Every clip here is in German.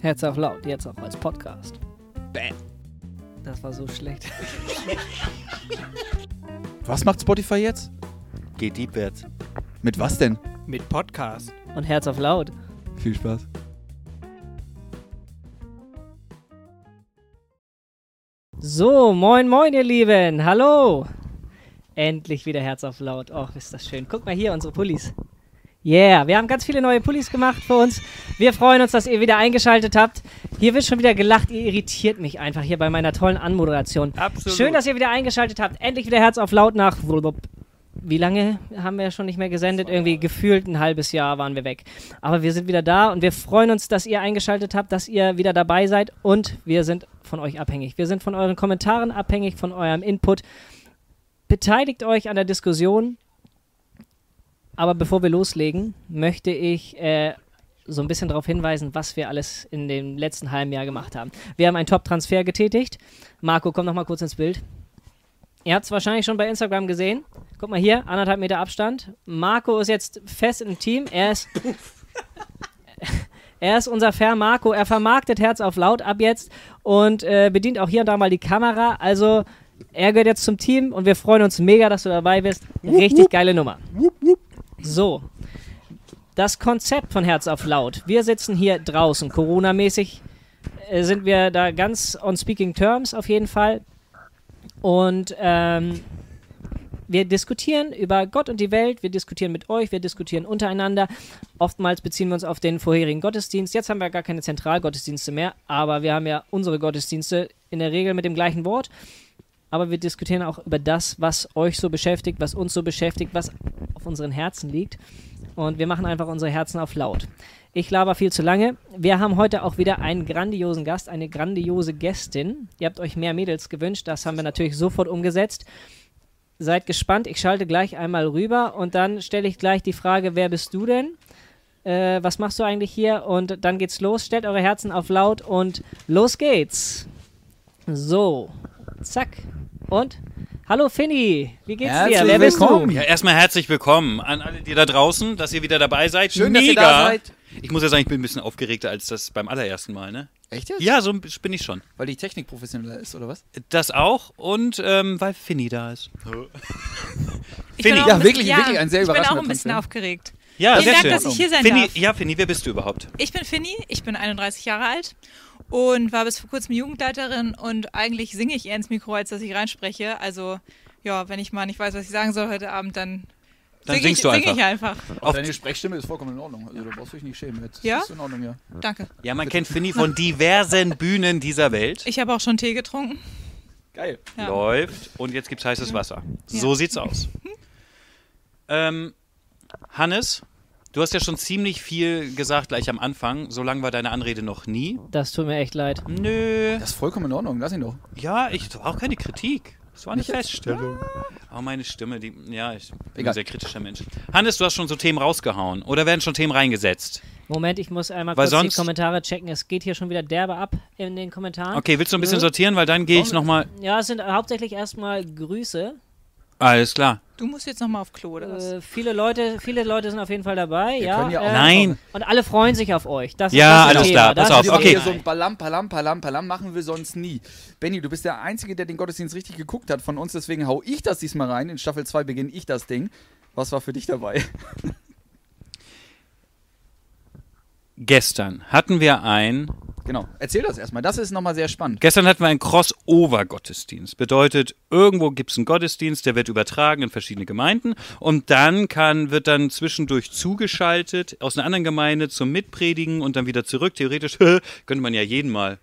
Herz auf laut, jetzt auch als Podcast. Bam. Das war so schlecht. Was macht Spotify jetzt? Geht deepwärts. Mit was denn? Mit Podcast. Und Herz auf laut. Viel Spaß. So, moin, moin, ihr Lieben. Hallo. Endlich wieder Herz auf laut. Och, ist das schön. Guck mal hier, unsere Pullis. Yeah, wir haben ganz viele neue Pullis gemacht für uns. Wir freuen uns, dass ihr wieder eingeschaltet habt. Hier wird schon wieder gelacht. Ihr irritiert mich einfach hier bei meiner tollen Anmoderation. Absolut. Schön, dass ihr wieder eingeschaltet habt. Endlich wieder Herz auf laut nach. Wie lange haben wir schon nicht mehr gesendet? Irgendwie gefühlt ein halbes Jahr waren wir weg. Aber wir sind wieder da und wir freuen uns, dass ihr eingeschaltet habt, dass ihr wieder dabei seid und wir sind von euch abhängig. Wir sind von euren Kommentaren abhängig, von eurem Input. Beteiligt euch an der Diskussion. Aber bevor wir loslegen, möchte ich äh, so ein bisschen darauf hinweisen, was wir alles in dem letzten halben Jahr gemacht haben. Wir haben einen Top-Transfer getätigt. Marco, komm noch mal kurz ins Bild. Ihr habt es wahrscheinlich schon bei Instagram gesehen. Guck mal hier, anderthalb Meter Abstand. Marco ist jetzt fest im Team. Er ist, er ist unser Fair Marco. Er vermarktet Herz auf laut ab jetzt und äh, bedient auch hier und da mal die Kamera. Also er gehört jetzt zum Team und wir freuen uns mega, dass du dabei bist. Richtig geile Nummer. So, das Konzept von Herz auf laut. Wir sitzen hier draußen, Corona-mäßig äh, sind wir da ganz on speaking terms auf jeden Fall. Und ähm, wir diskutieren über Gott und die Welt, wir diskutieren mit euch, wir diskutieren untereinander. Oftmals beziehen wir uns auf den vorherigen Gottesdienst. Jetzt haben wir gar keine Zentralgottesdienste mehr, aber wir haben ja unsere Gottesdienste in der Regel mit dem gleichen Wort. Aber wir diskutieren auch über das, was euch so beschäftigt, was uns so beschäftigt, was auf unseren Herzen liegt. Und wir machen einfach unsere Herzen auf laut. Ich laber viel zu lange. Wir haben heute auch wieder einen grandiosen Gast, eine grandiose Gästin. Ihr habt euch mehr Mädels gewünscht, das haben wir natürlich sofort umgesetzt. Seid gespannt, ich schalte gleich einmal rüber und dann stelle ich gleich die Frage, wer bist du denn? Äh, was machst du eigentlich hier? Und dann geht's los. Stellt eure Herzen auf laut und los geht's. So, zack. Und hallo Finny, wie geht's Herzlich dir? Wer bist willkommen. du? Ja, erstmal herzlich willkommen an alle, die da draußen, dass ihr wieder dabei seid. Schön, Mega. dass ihr da seid. Ich muss ja sagen, ich bin ein bisschen aufgeregter als das beim allerersten Mal, ne? Echt jetzt? Ja, so bin ich schon. Weil die Technik professioneller ist, oder was? Das auch und ähm, weil Finny da ist. Ich Finny. Ja, ein wirklich- bisschen- wirklich ein sehr Ich bin auch überraschender ein bisschen Transfer. aufgeregt. Ja, Vielen sehr Dank, schön. dass ich hier sein Finny, darf. ja, Finny, wer bist du überhaupt? Ich bin Finny, ich bin 31 Jahre alt und war bis vor kurzem Jugendleiterin und eigentlich singe ich eher ins Mikro, als dass ich reinspreche. Also ja, wenn ich mal nicht weiß, was ich sagen soll heute Abend, dann, Dann sing singst ich, du sing einfach. ich einfach. Auch deine Sprechstimme ist vollkommen in Ordnung. Also da brauchst du dich nicht schämen. Jetzt Ja? ist in Ordnung, ja. Danke. Ja, man kennt Finny von diversen Bühnen dieser Welt. Ich habe auch schon Tee getrunken. Geil. Ja. Läuft und jetzt gibt's heißes Wasser. So sieht's aus. Ähm, Hannes, du hast ja schon ziemlich viel gesagt gleich am Anfang. So lang war deine Anrede noch nie. Das tut mir echt leid. Nö. Das ist vollkommen in Ordnung. Lass ihn doch. Ja, ich das war auch keine Kritik. Das war eine Nicht? Feststellung. Oh, meine Stimme, die. Ja, ich bin Egal. ein sehr kritischer Mensch. Hannes, du hast schon so Themen rausgehauen. Oder werden schon Themen reingesetzt? Moment, ich muss einmal Weil kurz sonst- die Kommentare checken. Es geht hier schon wieder derbe ab in den Kommentaren. Okay, willst du ein bisschen Ja. sortieren, weil dann gehe ich nochmal. Ja, es sind hauptsächlich erstmal Grüße. Alles klar. Du musst jetzt nochmal auf Klo, oder was? Äh, viele Leute, viele Leute sind auf jeden Fall dabei. Wir ja, können ja auch- äh, Nein. Und alle freuen sich auf euch. Das, Ja, das ist alles klar, pass Das auf, okay. hier so ein Palam, Palam, Palam, Palam machen wir sonst nie. Benny, du bist der Einzige, der den Gottesdienst richtig geguckt hat von uns, deswegen hau ich das diesmal rein. In Staffel 2 beginne ich das Ding. Was war für dich dabei? Gestern hatten wir ein. Genau. Erzähl das erstmal. Das ist nochmal sehr spannend. Gestern hatten wir einen Crossover-Gottesdienst. Bedeutet, irgendwo gibt es einen Gottesdienst, der wird übertragen in verschiedene Gemeinden und dann kann, wird dann zwischendurch zugeschaltet aus einer anderen Gemeinde zum Mitpredigen und dann wieder zurück. Theoretisch könnte man ja jeden mal.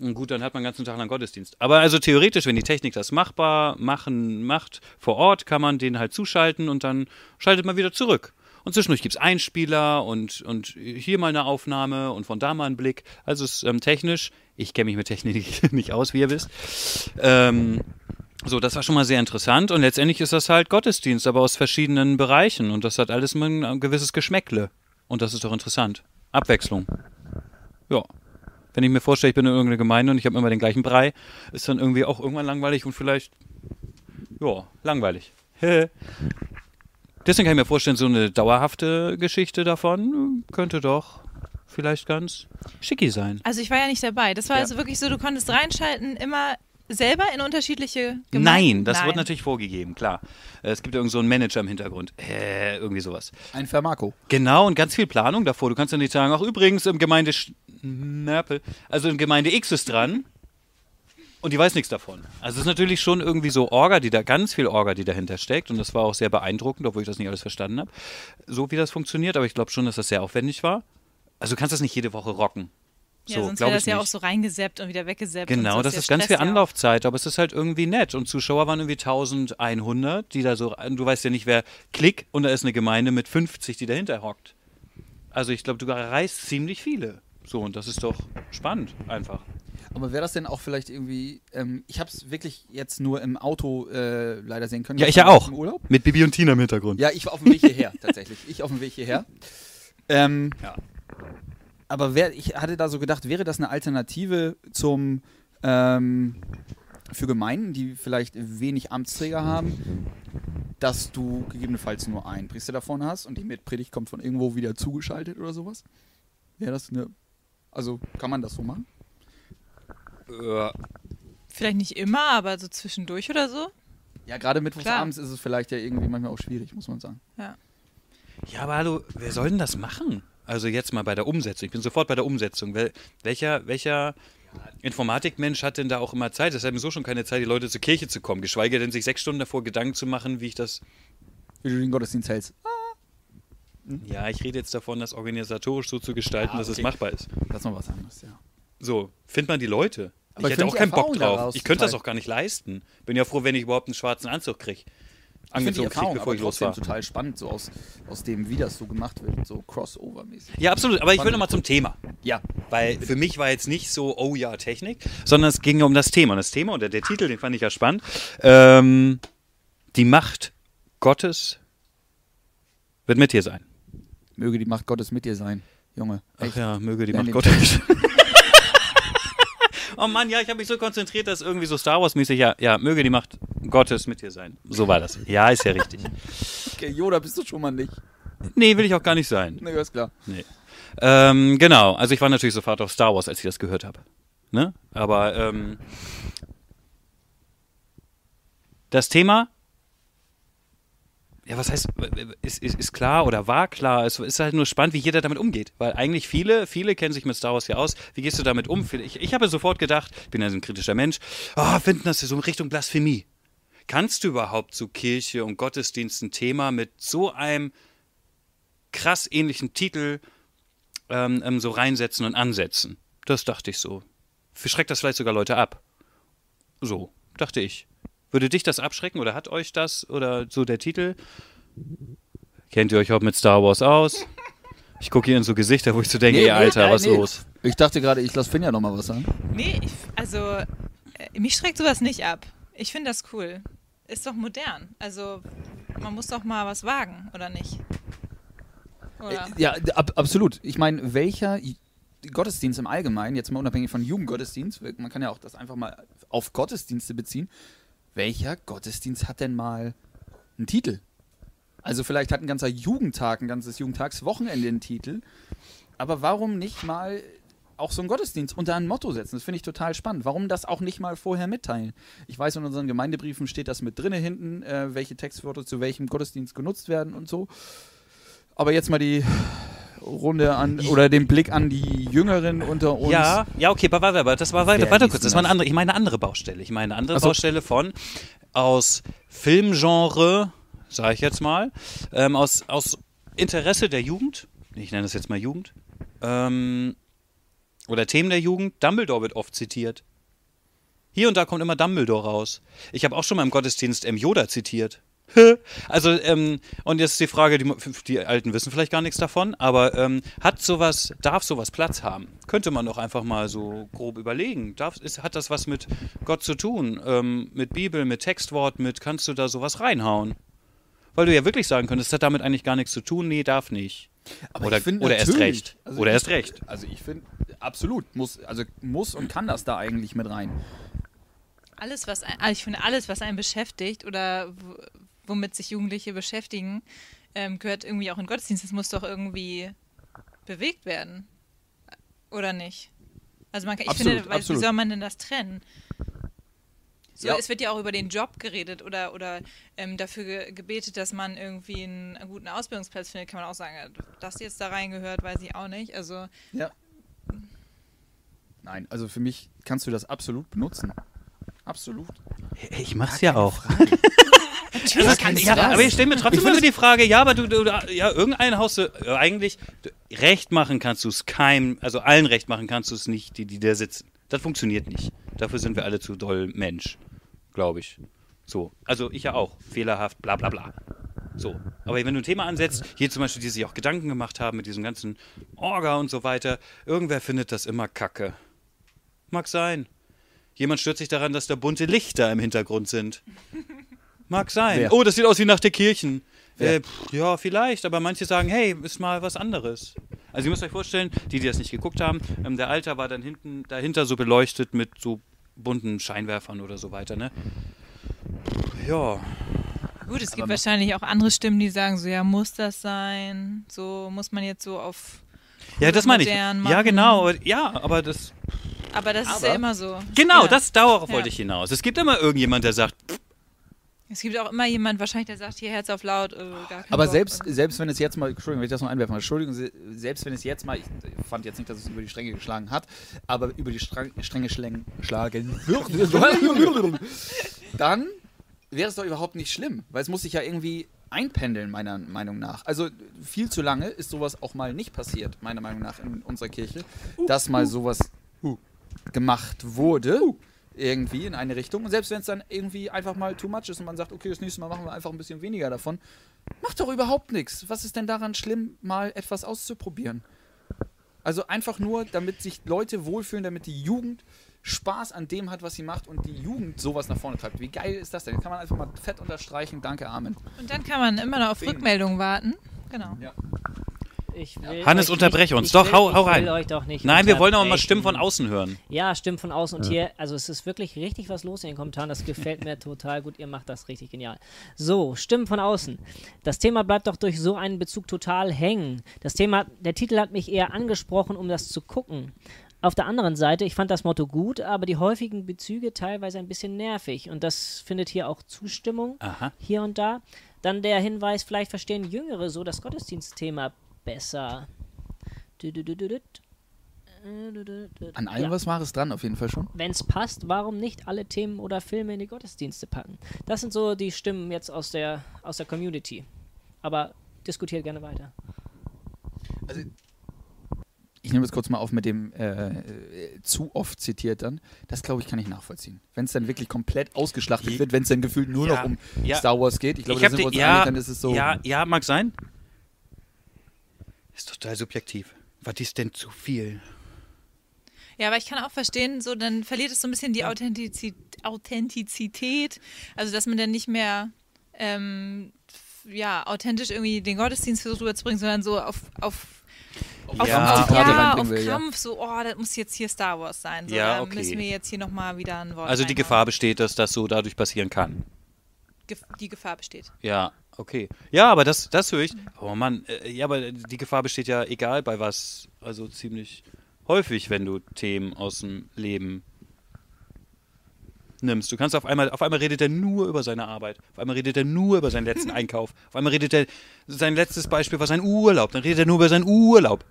Und gut, dann hat man den ganzen Tag lang Gottesdienst. Aber also theoretisch, wenn die Technik das machbar machen macht, vor Ort kann man den halt zuschalten und dann schaltet man wieder zurück. Und zwischendurch gibt es Einspieler und, und hier mal eine Aufnahme und von da mal einen Blick. Also es ist ähm, technisch, ich kenne mich mit Technik nicht aus, wie ihr wisst. Ähm, so, das war schon mal sehr interessant und letztendlich ist das halt Gottesdienst, aber aus verschiedenen Bereichen und das hat alles ein, ein gewisses Geschmäckle. Und das ist doch interessant. Abwechslung. Ja. Wenn ich mir vorstelle, ich bin in irgendeiner Gemeinde und ich habe immer den gleichen Brei, ist dann irgendwie auch irgendwann langweilig und vielleicht, ja, langweilig. Deswegen kann ich mir vorstellen, so eine dauerhafte Geschichte davon könnte doch vielleicht ganz schicki sein. Also ich war ja nicht dabei. Das war Ja. also wirklich so, du konntest reinschalten, immer selber in unterschiedliche Gemeinden. Nein, das Nein. wird natürlich vorgegeben, klar. Äh, Es gibt irgend so einen Manager im Hintergrund. Äh, irgendwie sowas. Ein Vermarco. Genau, und ganz viel Planung davor. Du kannst ja nicht sagen, ach übrigens, im Gemeinde Sch Nörpel, also in Gemeinde X ist dran und die weiß nichts davon. Also es ist natürlich schon irgendwie so Orga, die da, ganz viel Orga, die dahinter steckt und das war auch sehr beeindruckend, obwohl ich das nicht alles verstanden habe, so wie das funktioniert, aber ich glaube schon, dass das sehr aufwendig war. Also du kannst das nicht jede Woche rocken. Ja, So, sonst glaub wäre das ja nicht. auch so reingeseppt und wieder weggeseppt. Genau, so das ist ganz viel ja. Anlaufzeit, aber es ist halt irgendwie nett. Und Zuschauer waren irgendwie 1100, die da so, du weißt ja nicht, wer Klick und da ist eine Gemeinde mit 50, die dahinter hockt. Also ich glaube, du erreichst ziemlich viele. So, und das ist doch spannend, einfach. Aber wäre das denn auch vielleicht irgendwie, ähm, ich habe es wirklich jetzt nur im Auto äh, leider sehen können. Ja, ich ja auch. Im Urlaub. Mit Bibi und Tina im Hintergrund. Ja, ich war auf dem Weg hierher, tatsächlich. Ich auf dem Weg hierher. Ähm, Ja. Aber wer, ich hatte da so gedacht, wäre das eine Alternative zum ähm, für Gemeinden, die vielleicht wenig Amtsträger haben, dass du gegebenenfalls nur einen Priester davon hast und die Mitpredigt kommt von irgendwo wieder zugeschaltet oder sowas? Wäre das eine. Also kann man das so machen? Äh, Vielleicht nicht immer, aber so zwischendurch oder so. Ja, gerade mittwochs Klar. abends ist es vielleicht ja irgendwie manchmal auch schwierig, muss man sagen. Ja. Ja, aber hallo, wer soll denn das machen? Also jetzt mal bei der Umsetzung. Ich bin sofort bei der Umsetzung. Wel welcher, welcher Informatikmensch hat denn da auch immer Zeit? Es hat mir so schon keine Zeit, die Leute zur Kirche zu kommen, geschweige denn sich sechs Stunden davor Gedanken zu machen, wie ich das Wie du den Gottesdienst hältst. Ja, ich rede jetzt davon, das organisatorisch so zu gestalten, Ah, dass es okay. machbar ist. Das ist noch was anderes, ja. So, findet man die Leute. Aber ich hätte auch keinen Bock drauf. daraus Ich könnte das auch gar nicht leisten. Bin ja froh, wenn ich überhaupt einen schwarzen Anzug kriege. Angezogen kriege, bevor ich los trotzdem war. total spannend, so aus, aus dem, wie das so gemacht wird, so crossover-mäßig. Ja, absolut. Aber ich will nochmal zum Thema. Ja, Weil für mich war jetzt nicht so, oh ja, Technik, sondern es ging um das Thema. Und das Thema und der, der Titel, den fand ich ja spannend. Ähm, die Macht Gottes wird mit dir sein. möge die Macht Gottes mit dir sein, Junge. Ach Echt. ja, möge die Macht. Gottes. oh Mann, ja, ich habe mich so konzentriert, dass irgendwie so Star Wars-mäßig, ja, ja, möge die Macht Gottes mit dir sein. So war das. Ja, ist ja richtig. Okay, Yoda bist du schon mal nicht. Nee, will ich auch gar nicht sein. Ne, ist klar. Nee. Ähm, genau, also ich war natürlich sofort auf Star Wars, als ich das gehört habe. Ne? Aber ähm, das Thema, ja, was heißt, ist, ist, ist klar oder war klar, es ist halt nur spannend, wie jeder damit umgeht. Weil eigentlich viele, viele kennen sich mit Star Wars ja aus. Wie gehst du damit um? Ich, ich habe sofort gedacht, ich bin ja so ein kritischer Mensch, oh, finden das so in Richtung Blasphemie. Kannst du überhaupt so Kirche und Gottesdienst ein Thema mit so einem krass ähnlichen Titel ähm, ähm, so reinsetzen und ansetzen. Das dachte ich so. Schreckt das vielleicht sogar Leute ab? So, dachte ich. Würde dich das abschrecken oder hat euch das oder so der Titel? Kennt ihr euch auch mit Star Wars aus? Ich gucke hier in so Gesichter, wo ich so denke, Nee, ey, Alter, nee, was nee. los? Ich dachte gerade, ich lasse Finja noch mal was sagen. Nee, ich, also äh, mich schreckt sowas nicht ab. Ich finde das cool. Ist doch modern. Also man muss doch mal was wagen, oder nicht? Oder? Äh, Ja, ab, absolut. Ich meine, welcher Gottesdienst im Allgemeinen, jetzt mal unabhängig von Jugendgottesdienst, man kann ja auch das einfach mal auf Gottesdienste beziehen, welcher Gottesdienst hat denn mal einen Titel? Also vielleicht hat ein ganzer Jugendtag, ein ganzes Jugendtagswochenende einen Titel, aber warum nicht mal auch so einen Gottesdienst unter ein Motto setzen? Das finde ich total spannend. Warum das auch nicht mal vorher mitteilen? Ich weiß, in unseren Gemeindebriefen steht das mit drinne hinten, äh, welche Textwörter zu welchem Gottesdienst genutzt werden und so. Aber jetzt mal die Runde an oder den Blick an die Jüngeren unter uns. Ja, ja, okay, aber warte, aber das war weiter, liest kurz. Das war eine andere, ich meine eine andere Baustelle. Ich meine eine andere so. Baustelle von aus Filmgenre, sage ich jetzt mal, ähm, aus, aus Interesse der Jugend, ich nenne das jetzt mal Jugend, ähm, oder Themen der Jugend, Dumbledore wird oft zitiert. Hier und da kommt immer Dumbledore raus. Ich habe auch schon mal im Gottesdienst M. Yoda zitiert. Also, ähm, und jetzt die Frage, die, die Alten wissen vielleicht gar nichts davon, aber ähm, hat sowas, darf sowas Platz haben? Könnte man doch einfach mal so grob überlegen. Darf, ist, hat das was mit Gott zu tun? Ähm, mit Bibel, mit Textwort, mit, kannst du da sowas reinhauen? Weil du ja wirklich sagen könntest, das hat damit eigentlich gar nichts zu tun, nee, darf nicht. Aber oder ich find oder erst recht. also oder ich- erst recht. Also ich finde, absolut, muss, also muss und kann das da eigentlich mit rein. Alles, was ein, also ich finde, alles, was einen beschäftigt oder womit sich Jugendliche beschäftigen, ähm, gehört irgendwie auch in Gottesdienst. Das muss doch irgendwie bewegt werden. Oder nicht? Also man kann, ich Absolut, finde, weil, wie soll man denn das trennen? So, Ja. Es wird ja auch über den Job geredet oder, oder ähm, dafür ge gebetet, dass man irgendwie einen, einen guten Ausbildungsplatz findet, kann man auch sagen, dass jetzt da reingehört, weiß ich auch nicht. Also Ja. Nein, also für mich kannst du das absolut benutzen. Absolut. Ich mach's ja auch. Natürlich kannst ja, du das. aber ich stelle mir trotzdem immer die Frage, ja, aber du, du du- ja, irgendein Haus, äh, eigentlich, du, recht machen kannst du es keinem, also allen recht machen kannst du es nicht, die, die da sitzen. Das funktioniert nicht. Dafür sind wir alle zu doll Mensch, glaube ich. So, also ich ja auch, fehlerhaft, bla bla bla. So, aber wenn du ein Thema ansetzt, hier zum Beispiel, die sich auch Gedanken gemacht haben mit diesem ganzen Orga und so weiter, irgendwer findet das immer kacke. Mag sein. Jemand stört sich daran, dass da bunte Lichter im Hintergrund sind. Mag sein. Wer? Oh, das sieht aus wie nach der Kirchen. Äh, pff, ja, vielleicht, aber manche sagen, hey, ist mal was anderes. Also ihr müsst euch vorstellen, die, die das nicht geguckt haben, ähm, der Alter war dann hinten, dahinter so beleuchtet mit so bunten Scheinwerfern oder so weiter, ne? Ja. gut, es gibt wahrscheinlich auch andere Stimmen, die sagen so, ja, muss das sein? So muss man jetzt so auf Ja, das meine ich. modern Ja, machen. genau. Ja, aber das. Aber das ist Aber- ja immer so. Genau, ja. das darauf Ja. wollte ich hinaus. Es gibt immer irgendjemand, der sagt, Es gibt auch immer jemand wahrscheinlich, der sagt, hier Herz auf laut, äh, gar Aber Bock. selbst, selbst wenn es jetzt mal, Entschuldigung, wenn ich das noch einwerfen, Entschuldigung, se- selbst wenn es jetzt mal, ich fand jetzt nicht, dass es über die Stränge geschlagen hat, aber über die Strang, Stränge schlagen würde, dann wäre es doch überhaupt nicht schlimm, weil es muss sich ja irgendwie einpendeln, meiner Meinung nach. Also viel zu lange ist sowas auch mal nicht passiert, meiner Meinung nach, in unserer Kirche, dass mal sowas gemacht wurde. Irgendwie in eine Richtung. Und selbst wenn es dann irgendwie einfach mal too much ist und man sagt, okay, das nächste Mal machen wir einfach ein bisschen weniger davon, macht doch überhaupt nichts. Was ist denn daran schlimm, mal etwas auszuprobieren? Also einfach nur, damit sich Leute wohlfühlen, damit die Jugend Spaß an dem hat, was sie macht und die Jugend sowas nach vorne treibt. Wie geil ist das denn? Kann man einfach mal fett unterstreichen. Danke, Amen. Und dann kann man immer noch auf. Rückmeldungen warten. Genau. Ja. Ich will Hannes, euch unterbreche uns. ich Doch, will, hau- hau ich rein. Will euch doch nicht nein, wir wollen auch mal. Stimmen von außen hören. Ja, Stimmen von außen. Und hier, also es ist wirklich richtig was los in den Kommentaren. Das gefällt mir total gut. Ihr macht das richtig genial. So, Stimmen von außen. Das Thema bleibt doch durch so einen Bezug total hängen. Das Thema, der Titel hat mich eher angesprochen, um das zu gucken. Auf der anderen Seite, ich fand das Motto gut, aber die häufigen Bezüge teilweise ein bisschen nervig. Und das findet hier auch Zustimmung Aha. hier und da. Dann der Hinweis, vielleicht verstehen Jüngere so das Gottesdienstthema besser. An allem Ja. was Wahres dran, auf jeden Fall schon. Wenn es passt, warum nicht alle Themen oder Filme in die Gottesdienste packen? Das sind so die Stimmen jetzt aus der, aus der Community. Aber diskutiert gerne weiter. Also, ich nehme das kurz mal auf mit dem äh, äh, zu oft zitiert dann. Das glaube ich kann ich nachvollziehen. Wenn es dann wirklich komplett ausgeschlachtet Je- wird, wenn es dann gefühlt nur Ja, noch um ja. Star Wars geht. Ich glaube, da sind wir uns die- einig, ja, dann ist es so. Ja, ja, mag sein. Ist total subjektiv. Was ist denn zu viel? Ja, aber ich kann auch verstehen, so dann verliert es so ein bisschen die Authentizi Authentizität. Also dass man dann nicht mehr ähm, ja, authentisch irgendwie den Gottesdienst versucht rüberzubringen, sondern so auf, auf auf, Ja. auf, ja, auf will, ja. Krampf, so, oh, das muss jetzt hier Star Wars sein. So, Ja, da okay. müssen wir jetzt hier nochmal wieder ein Wort Also die reinhauen. Gefahr besteht, dass das so dadurch passieren kann. Die Gefahr besteht. Ja, okay. Ja, aber das, das höre ich. Oh Mann, äh, ja, aber die Gefahr besteht ja egal bei was. Also ziemlich häufig, wenn du Themen aus dem Leben nimmst. Du kannst auf einmal, auf einmal redet er nur über seine Arbeit. Auf einmal redet er nur über seinen letzten Einkauf. Auf einmal redet er, sein letztes Beispiel war sein Urlaub. Dann redet er nur über seinen Urlaub.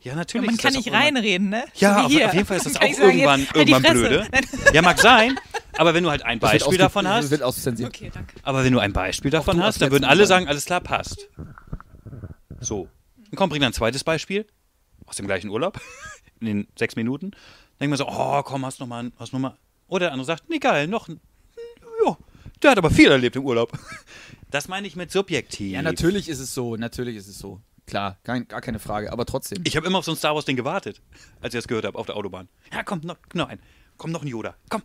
Ja, natürlich. man ist kann nicht reinreden, ne? Ja, auf, auf jeden Fall ist das auch sagen, irgendwann, halt irgendwann blöde. Ja, mag sein. Aber wenn du halt ein Beispiel davon hast, wird auszensiert. Okay, danke. aber wenn du ein Beispiel davon du hast, dann würden alle sagen, alles klar, passt. So. Dann komm, bring dann ein zweites Beispiel aus dem gleichen Urlaub in den sechs Minuten. Dann denkt man so, oh, komm, hast noch mal, ein- hast noch mal. Oder der andere sagt, nee, geil, noch ein. Ja, der hat aber viel erlebt im Urlaub. Das meine ich mit subjektiv. Ja, natürlich ist es so. Natürlich ist es so. Klar, kein, gar keine Frage. Aber trotzdem. Ich habe immer auf so ein Star Wars Ding gewartet, als ich das gehört habe auf der Autobahn. Ja, komm, noch, noch ein. Komm, noch ein Yoda. Komm.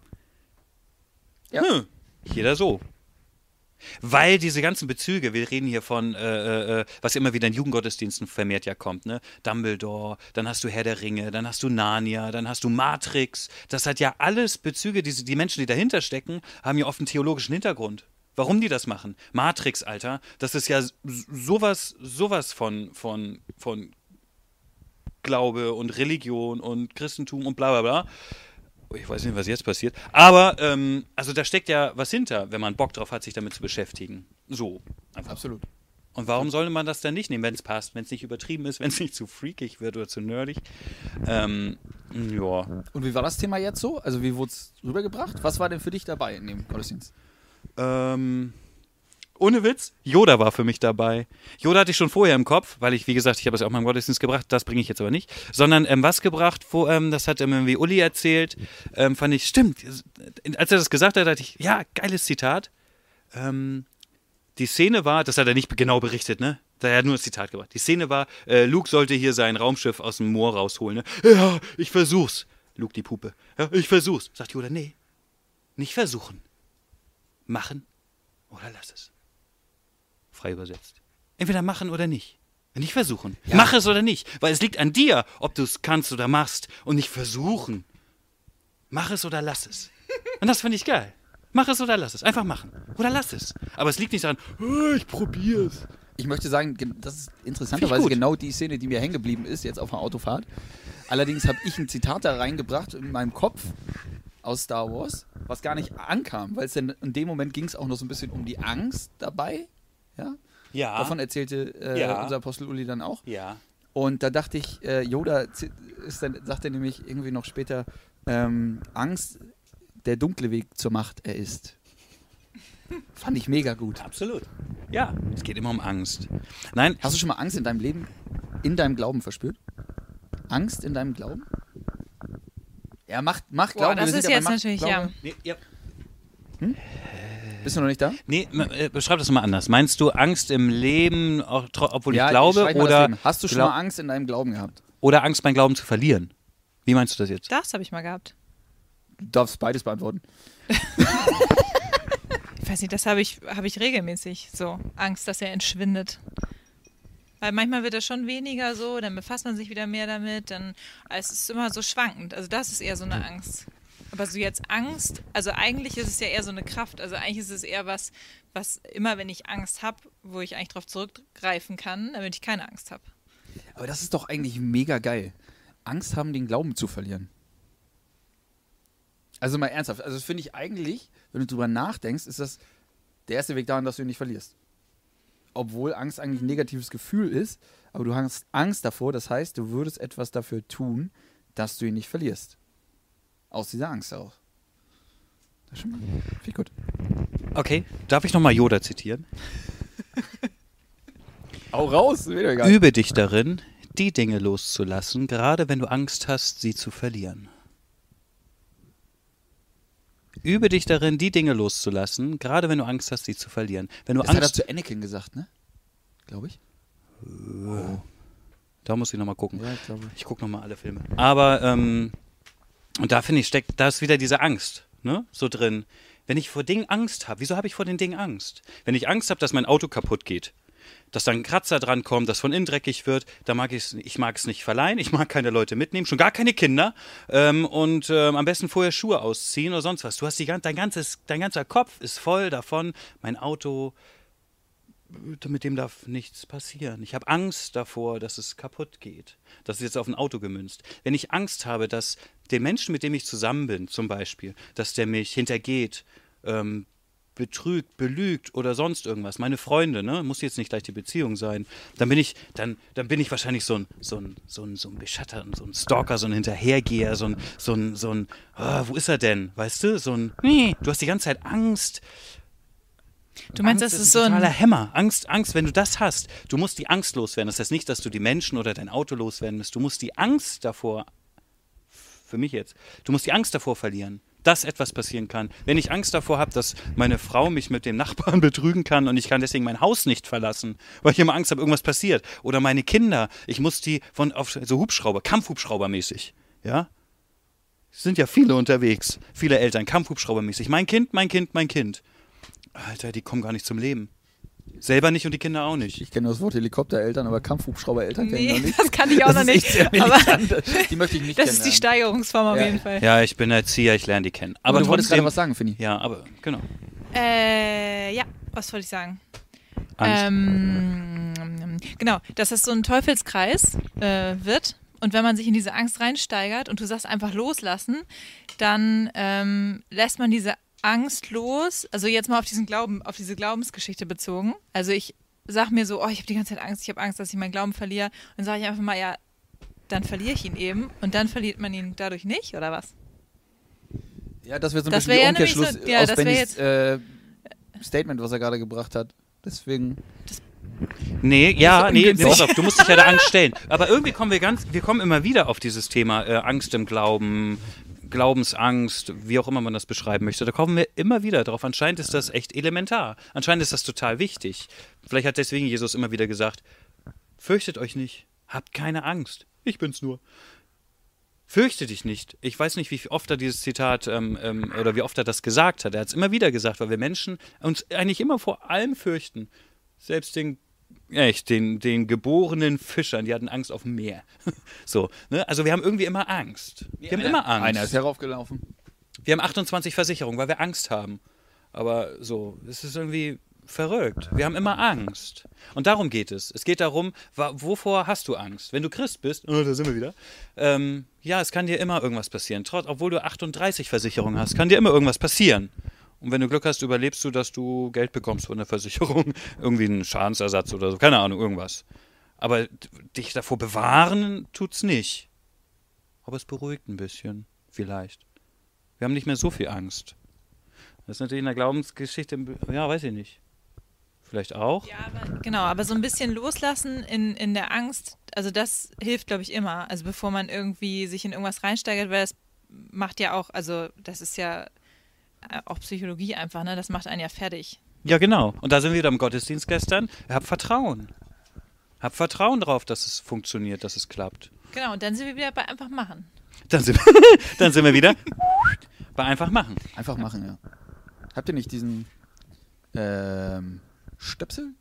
Ja. Hm, jeder so. Weil diese ganzen Bezüge, wir reden hier von, äh, äh, was immer wieder in Jugendgottesdiensten vermehrt ja kommt, ne? Dumbledore, dann hast du Herr der Ringe, dann hast du Narnia, dann hast du Matrix. Das hat ja alles Bezüge, diese, die Menschen, die dahinter stecken, haben ja oft einen theologischen Hintergrund. Warum die das machen? Matrix, Alter, das ist ja sowas, sowas von, von, von Glaube und Religion und Christentum und bla bla bla. Oh, Ich weiß nicht, was jetzt passiert. Aber, ähm, also da steckt ja was hinter, wenn man Bock drauf hat, sich damit zu beschäftigen. So. Einfach. Absolut. Und warum sollte man das dann nicht nehmen, wenn es passt, wenn es nicht übertrieben ist, wenn es nicht zu freakig wird oder zu nerdig? Ähm, ja. Und wie war das Thema jetzt so? Also wie wurde es rübergebracht? Was war denn für dich dabei in dem Gottesdienst? Ähm, ohne Witz, Yoda war für mich dabei. Yoda hatte ich schon vorher im Kopf, weil ich, wie gesagt, ich habe es auch mal im Gottesdienst gebracht, das bringe ich jetzt aber nicht. Sondern ähm, was gebracht, wo, ähm, das hat ähm, irgendwie Uli erzählt, ähm, fand ich, stimmt. Als er das gesagt hat, dachte ich, ja, geiles Zitat. Ähm, die Szene war, das hat er nicht genau berichtet, ne? Da hat er nur das Zitat gebracht. Die Szene war, äh, Luke sollte hier sein Raumschiff aus dem Moor rausholen, ne? Ja, ich versuch's. Luke die Puppe. Ja, ich versuch's. Sagt Yoda, nee, nicht versuchen. Machen oder lass es. Frei übersetzt. Entweder machen oder nicht. Nicht versuchen. Mach es oder nicht. Weil es liegt an dir, ob du es kannst oder machst. Und nicht versuchen. Mach es oder lass es. Und das finde ich geil. Mach es oder lass es. Einfach machen. Oder lass es. Aber es liegt nicht daran, "Oh, ich probier's. Ich möchte sagen, gen- das ist interessanterweise genau die Szene, die mir hängen geblieben ist, jetzt auf der Autofahrt. Allerdings habe ich ein Zitat da reingebracht in meinem Kopf aus Star Wars, was gar nicht ankam, weil es denn in dem Moment ging es auch noch so ein bisschen um die Angst dabei. Ja? Ja. Davon erzählte äh, Ja. unser Apostel Uli dann auch. ja. Und da dachte ich, äh, Yoda ist dann, sagt er nämlich irgendwie noch später, ähm, Angst, der dunkle Weg zur Macht, er ist. Fand ich mega gut. Absolut. Ja. Es geht immer um Angst. Nein, Hast du schon mal Angst in deinem Leben, in deinem Glauben verspürt? Angst in deinem Glauben? Ja, macht, macht Boah, Glauben. das wir ist jetzt Macht, natürlich, Glaube. ja. nee, ja. Bist du noch nicht da? Nee, äh, beschreib das mal anders. Meinst du Angst im Leben, auch, obwohl ja, ich glaube, das oder. Hast du schon mal Angst in deinem Glauben gehabt? oder Angst, mein Glauben zu verlieren? Wie meinst du das jetzt? Das habe ich mal gehabt. Du darfst beides beantworten. Ich weiß nicht, das habe ich, habe ich regelmäßig so. Angst, dass er entschwindet. Weil manchmal wird er schon weniger so, dann befasst man sich wieder mehr damit, dann es ist immer so schwankend. Also das ist eher so eine Angst. Aber so jetzt Angst, also eigentlich ist es ja eher so eine Kraft. Also eigentlich ist es eher was, was immer, wenn ich Angst habe, wo ich eigentlich drauf zurückgreifen kann, damit ich keine Angst habe. Aber das ist doch eigentlich mega geil. Angst haben, den Glauben zu verlieren. Also mal ernsthaft. Also das finde ich eigentlich, wenn du drüber nachdenkst, ist das der erste Weg dahin, dass du ihn nicht verlierst. Obwohl Angst eigentlich ein negatives Gefühl ist, aber du hast Angst davor, das heißt, du würdest etwas dafür tun, dass du ihn nicht verlierst. Aus dieser Angst heraus. Das ist schon mal viel gut. Okay, darf ich nochmal Yoda zitieren? Au raus, wieder egal. Übe dich darin, die Dinge loszulassen, gerade wenn du Angst hast, sie zu verlieren. Übe dich darin, die Dinge loszulassen, gerade wenn du Angst hast, sie zu verlieren. Wenn du Das hat er Angst, zu Anakin gesagt, ne? Glaube ich. da muss ich nochmal gucken. Ja, ich glaube. Ich gucke nochmal alle Filme. Aber, ähm, und da finde ich, steckt, da ist wieder diese Angst, ne, so drin. Wenn ich vor Dingen Angst habe, wieso habe ich vor den Dingen Angst? Wenn ich Angst habe, dass mein Auto kaputt geht, dass da ein Kratzer dran kommt, dass von innen dreckig wird, da mag ich's, ich mag es nicht verleihen, ich mag keine Leute mitnehmen, schon gar keine Kinder ähm, und ähm, am besten vorher Schuhe ausziehen oder sonst was. Du hast die, dein, ganzes, dein ganzer Kopf ist voll davon, mein Auto, mit dem darf nichts passieren. Ich habe Angst davor, dass es kaputt geht. Das ist jetzt auf ein Auto gemünzt. Wenn ich Angst habe, dass der Mensch, mit dem ich zusammen bin, zum Beispiel, dass der mich hintergeht, ähm, betrügt, belügt oder sonst irgendwas, meine Freunde, ne, muss jetzt nicht gleich die Beziehung sein, dann bin ich, dann, dann bin ich wahrscheinlich so ein, so ein, so ein, so ein Beschatter, so ein Stalker, so ein Hinterhergeher, so ein, so ein, so ein, ah, wo ist er denn, weißt du, so ein, nee, du hast die ganze Zeit Angst, Du meinst, Angst das ist so ein totaler. Hämmer. Angst, Angst, wenn du das hast, du musst die Angst loswerden. Das heißt nicht, dass du die Menschen oder dein Auto loswerden musst. Du musst die Angst davor, für mich jetzt, du musst die Angst davor verlieren, dass etwas passieren kann. Wenn ich Angst davor habe, dass meine Frau mich mit dem Nachbarn betrügen kann und ich kann deswegen mein Haus nicht verlassen, weil ich immer Angst habe, irgendwas passiert. Oder meine Kinder, ich muss die von auf so Hubschrauber, Kampfhubschraubermäßig, ja. Es sind ja viele unterwegs, viele Eltern, Kampfhubschraubermäßig. Mein Kind, mein Kind, mein Kind. Alter, die kommen gar nicht zum Leben. Selber nicht und die Kinder auch nicht. Ich kenne nur das Wort Helikoptereltern, aber Kampfhubschraubereltern kenne ich noch Nee, nicht. das kann ich auch noch ist nicht. die möchte ich nicht das ist die. Steigerungsform auf Ja. jeden Fall. Ja, ich bin Erzieher, ich lerne die kennen. Aber Aber du wolltest gerade was sagen, Finny. ja, aber genau. Äh, ja, was wollte ich sagen? Angst. Ähm, genau, dass das so ein Teufelskreis äh, wird und wenn man sich in diese Angst reinsteigert und du sagst einfach loslassen, dann ähm, lässt man diese Angst los. Also jetzt mal auf diesen Glauben, auf diese Glaubensgeschichte bezogen. Also ich sag mir so, oh, ich habe die ganze Zeit Angst, ich habe Angst, dass ich meinen Glauben verliere. Und dann sage ich einfach mal, ja, dann verliere ich ihn eben und dann verliert man ihn dadurch nicht, oder was? Ja, das wäre so ein Das bisschen wär der Umkehrschluss so- ja, aus das Bennys jetzt- äh, Statement, was er gerade gebracht hat. Deswegen. Nee, ja, nee, nee, auf, du musst dich ja der Angst stellen. Aber irgendwie kommen wir ganz, wir kommen immer wieder auf dieses Thema äh, Angst im Glauben, Glaubensangst, wie auch immer man das beschreiben möchte. Da kommen wir immer wieder drauf. Anscheinend ist das echt elementar. Anscheinend ist das total wichtig. Vielleicht hat deswegen Jesus immer wieder gesagt, fürchtet euch nicht, habt keine Angst. Ich bin's nur. Fürchte dich nicht. Ich weiß nicht, wie oft er dieses Zitat ähm, ähm, oder wie oft er das gesagt hat. Er hat es immer wieder gesagt, weil wir Menschen uns eigentlich immer vor allem fürchten. Selbst den, echt, den, den geborenen Fischern, die hatten Angst auf dem Meer. so, ne? Also wir haben irgendwie immer Angst. Wir haben immer Angst. Einer ist heraufgelaufen. Wir haben 28 Versicherungen, weil wir Angst haben. Aber so, es ist irgendwie verrückt. Wir haben immer Angst. Und darum geht es. Es geht darum, wovor hast du Angst? Wenn du Christ bist, oh, da sind wir wieder, ähm, ja, es kann dir immer irgendwas passieren. Trotz, obwohl du 38 Versicherungen hast, kann dir immer irgendwas passieren. Und wenn du Glück hast, überlebst du, dass du Geld bekommst von der Versicherung. Irgendwie einen Schadensersatz oder so. Keine Ahnung, irgendwas. Aber dich davor bewahren tut's nicht. Aber es beruhigt ein bisschen, vielleicht. Wir haben nicht mehr so viel Angst. Das ist natürlich in der Glaubensgeschichte, ja, weiß ich nicht. Vielleicht auch. Ja, aber, genau, aber so ein bisschen loslassen in, in der Angst, also das hilft, glaube ich, immer. Also bevor man irgendwie sich in irgendwas reinsteigert, weil das macht ja auch, also das ist ja auch Psychologie einfach, ne? Das macht einen ja fertig. Ja, genau. Und da sind wir wieder im Gottesdienst gestern. Hab Vertrauen. Hab Vertrauen drauf, dass es funktioniert, dass es klappt. Genau, und dann sind wir wieder bei einfach machen. Dann sind, dann sind wir wieder bei einfach machen. Einfach machen, ja. Habt ihr nicht diesen ähm, Stöpsel?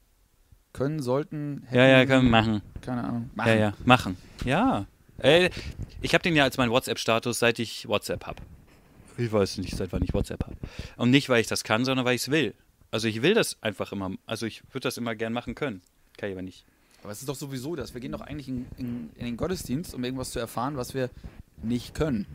Können, sollten, hätten, Ja, ja, können wir machen. Keine Ahnung. Ja, ja, machen. Ja. Äh, ich habe den ja als meinen WhatsApp-Status, seit ich WhatsApp habe. Ich weiß nicht, seit wann ich WhatsApp habe. Und nicht, weil ich das kann, sondern weil ich es will. Also ich will das einfach immer, also ich würde das immer gern machen können. Kann ich aber nicht. Aber es ist doch sowieso das. Wir gehen doch eigentlich in, in, in den Gottesdienst, um irgendwas zu erfahren, was wir nicht können.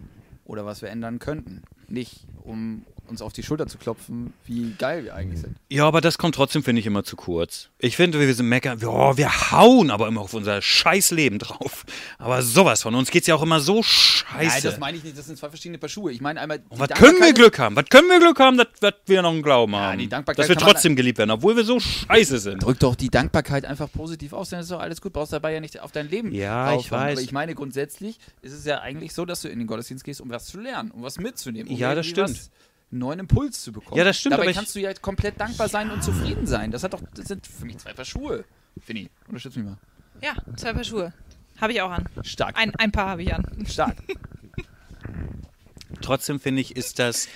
Oder was wir ändern könnten. Nicht, um uns auf die Schulter zu klopfen, wie geil wir eigentlich sind. Ja, aber das kommt trotzdem, finde ich, immer zu kurz. Ich finde, wir sind meckern, wir, oh, wir hauen aber immer auf unser scheiß Leben drauf. Aber sowas von uns geht's ja auch immer so scheiße. Nein, das meine ich nicht. Das sind zwei verschiedene Paar Schuhe. Ich meine einmal. Und was können wir Glück haben? Was können wir Glück haben, dass, dass wir noch einen Glauben haben? die Dankbarkeit dass wir trotzdem geliebt werden, obwohl wir so scheiße sind. Drück doch die Dankbarkeit einfach positiv aus, dann ist doch alles gut. Brauchst dabei ja nicht auf dein Leben Ja, ich raufhauen. weiß. Aber ich meine, grundsätzlich ist es ja eigentlich so, dass du in den Gottesdienst gehst, um was zu lernen, um was mitzunehmen. Um Ja, das stimmt. was- einen neuen Impuls zu bekommen. Ja, das stimmt, Dabei aber ich- kannst du ja komplett dankbar sein und zufrieden sein. Das hat doch, das sind für mich zwei Paar Schuhe. Finny, unterstütz mich mal. Ja, zwei Paar Schuhe. Habe ich auch an. Stark. Ein, ein Paar habe ich an. Stark. Trotzdem finde ich, ist das,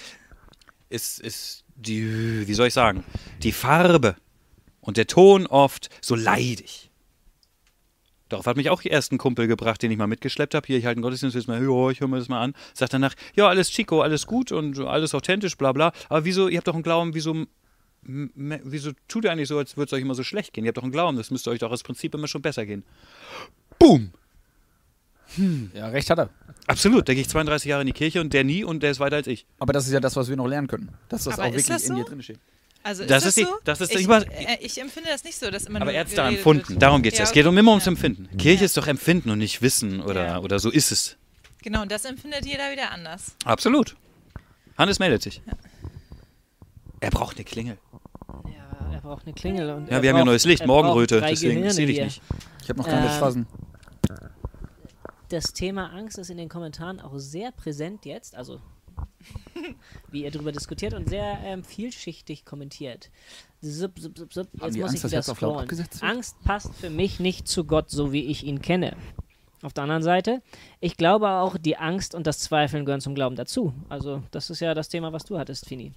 ist, ist die, wie soll ich sagen, die Farbe und der Ton oft so leidig. Darauf hat mich auch erst ein Kumpel gebracht, den ich mal mitgeschleppt habe. Hier, ich halte einen Gottesdienst, jetzt mal, ja, ich höre mir das mal an. Sagt danach, ja, alles Chico, alles gut und alles authentisch, bla bla. Aber wieso, ihr habt doch einen Glauben, wieso, wieso tut ihr eigentlich so, als würde es euch immer so schlecht gehen? Ihr habt doch einen Glauben, das müsste euch doch als Prinzip immer schon besser gehen. Boom! Ja, recht hat er. Absolut, da gehe ich 32 Jahre in die Kirche und der nie und der ist weiter als ich. Aber das ist ja das, was wir noch lernen können. Dass das Aber auch ist wirklich das in dir so? drin steht. Also ist Das das, ist die- so? das ist ich, über- äh, ich empfinde das nicht so, dass immer Aber nur er hat es da geredet empfunden. wird. Darum geht es. Ja, es geht um immer ums ja. Empfinden. Kirche ist doch Empfinden und nicht Wissen oder, Ja. oder so ist es. Genau, und das empfindet jeder wieder anders. Absolut. Hannes meldet sich. Er braucht eine Klingel. Ja, er braucht eine Klingel. Und Ja, wir haben ja neues Licht, Morgenröte, deswegen sehe ich nicht. Ich habe noch keine Ähm, Phasen. Das Thema Angst ist in den Kommentaren auch sehr präsent jetzt, also wie ihr darüber diskutiert und sehr ähm, vielschichtig kommentiert. Sup, sup, sup. Haben Jetzt muss Angst, ich wieder scrollen. Angst passt für mich nicht zu Gott, so wie ich ihn kenne. Auf der anderen Seite, ich glaube auch, die Angst und das Zweifeln gehören zum Glauben dazu. Also, das ist ja das Thema, was du hattest, Fini.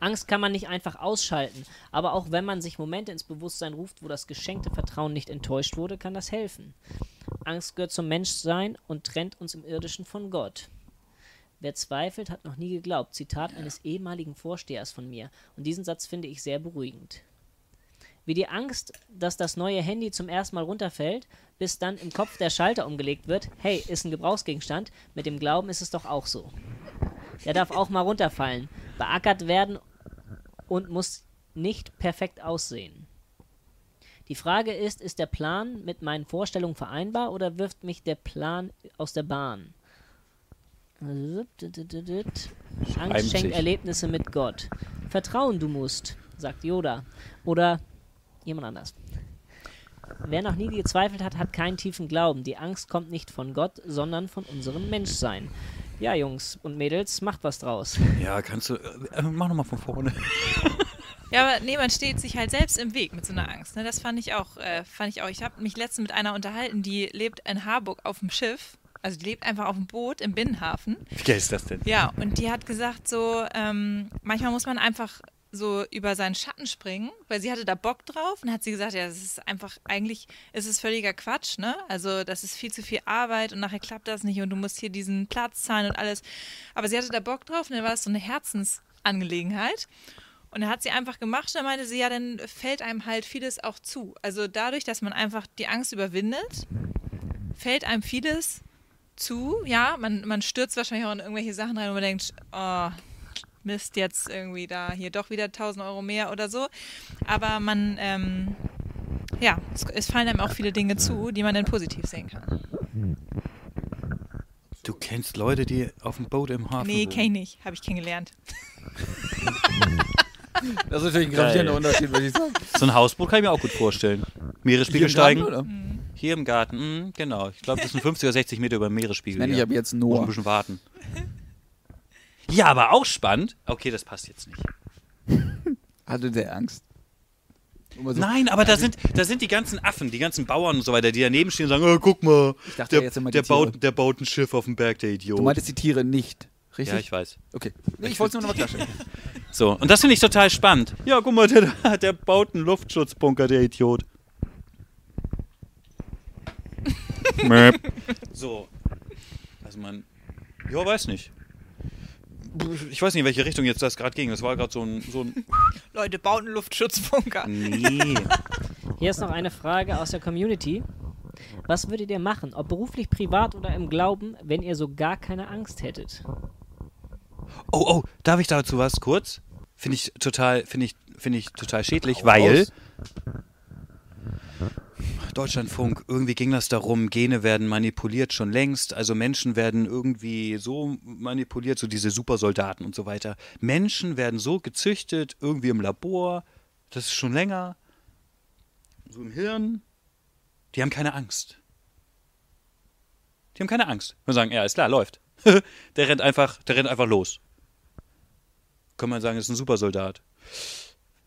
Angst kann man nicht einfach ausschalten, aber auch wenn man sich Momente ins Bewusstsein ruft, wo das geschenkte Vertrauen nicht enttäuscht wurde, kann das helfen. Angst gehört zum Menschsein und trennt uns im Irdischen von Gott. Wer zweifelt, hat noch nie geglaubt. Zitat eines ehemaligen Vorstehers von mir. Und diesen Satz finde ich sehr beruhigend. Wie die Angst, dass das neue Handy zum ersten Mal runterfällt, bis dann im Kopf der Schalter umgelegt wird, hey, ist ein Gebrauchsgegenstand, mit dem Glauben ist es doch auch so. Der darf auch mal runterfallen, beackert werden und muss nicht perfekt aussehen. Die Frage ist, ist der Plan mit meinen Vorstellungen vereinbar oder wirft mich der Plan aus der Bahn? Angst schenkt sich. Erlebnisse mit Gott. Vertrauen du musst, sagt Yoda. Oder jemand anders. Wer noch nie gezweifelt hat, hat keinen tiefen Glauben. Die Angst kommt nicht von Gott, sondern von unserem Menschsein. Ja, Jungs und Mädels, macht was draus. Ja, kannst du. Äh, mach nochmal von vorne. Ja, aber nee, man steht sich halt selbst im Weg mit so einer Angst. Ne? Das fand ich auch. Äh, fand ich auch. Ich habe mich letztens mit einer unterhalten, die lebt in Harburg auf dem Schiff. Also die lebt einfach auf dem Boot im Binnenhafen. Wie geil ist das denn? Ja, und die hat gesagt, so, ähm, manchmal muss man einfach so über seinen Schatten springen, weil sie hatte da Bock drauf und hat sie gesagt, ja, das ist einfach, eigentlich ist es völliger Quatsch, ne? Also das ist viel zu viel Arbeit und nachher klappt das nicht und du musst hier diesen Platz zahlen und alles. Aber sie hatte da Bock drauf und dann war es so eine Herzensangelegenheit. Und dann hat sie einfach gemacht, dann meinte sie, ja, dann fällt einem halt vieles auch zu. Also dadurch, dass man einfach die Angst überwindet, fällt einem vieles zu. Ja, man, man stürzt wahrscheinlich auch in irgendwelche Sachen rein, wo man denkt, oh, Mist, jetzt irgendwie da hier doch wieder 1000 Euro mehr oder so. Aber man, ähm, ja, es, es fallen einem auch viele Dinge zu, die man dann positiv sehen kann. Du kennst Leute, die auf dem Boot im Hafen Nee, kenn ich nicht, habe ich kennengelernt. Das ist natürlich ein gravierender Unterschied, würde ich sagen. So ein Hausboot kann ich mir auch gut vorstellen. Meeresspiegel steigen. Oder? Hier im Garten, mhm, genau. Ich glaube, das sind 50 oder 60 Meter über dem Meeresspiegel. Nenne ich ja. ab jetzt Muss ein Noah. bisschen warten. Ja, aber auch spannend. Okay, das passt jetzt nicht. Hatte der Angst? So- Nein, aber da sind, da sind die ganzen Affen, die ganzen Bauern und so weiter, die daneben stehen und sagen, oh, guck mal, Ich dachte der, jetzt immer die der, baut, der baut ein Schiff auf dem Berg, der Idiot. Du meintest die Tiere nicht, richtig? ja, ich weiß. Okay. Nee, ich wollte es nur noch mal klarstellen. So, und das finde ich total spannend. Ja, guck mal, der, der baut einen Luftschutzbunker, der Idiot. so. Also man, ja, weiß nicht. Ich weiß nicht, in welche Richtung jetzt das gerade ging. Das war gerade so ein, so ein. Leute, baut einen Luftschutzbunker. Nee. Hier ist noch eine Frage aus der Community. Was würdet ihr machen, ob beruflich, privat oder im Glauben, wenn ihr so gar keine Angst hättet? Oh, oh, darf ich dazu was kurz? Finde ich total, finde ich, finde ich total schädlich, Hau weil raus. Deutschlandfunk, irgendwie ging das darum, Gene werden manipuliert schon längst, also Menschen werden irgendwie so manipuliert, so diese Supersoldaten und so weiter. Menschen werden so gezüchtet, irgendwie im Labor, das ist schon länger, so im Hirn, die haben keine Angst. Die haben keine Angst. Wir sagen, ja, ist klar, läuft. der rennt einfach, der rennt einfach los. Kann man sagen, ist ein Supersoldat.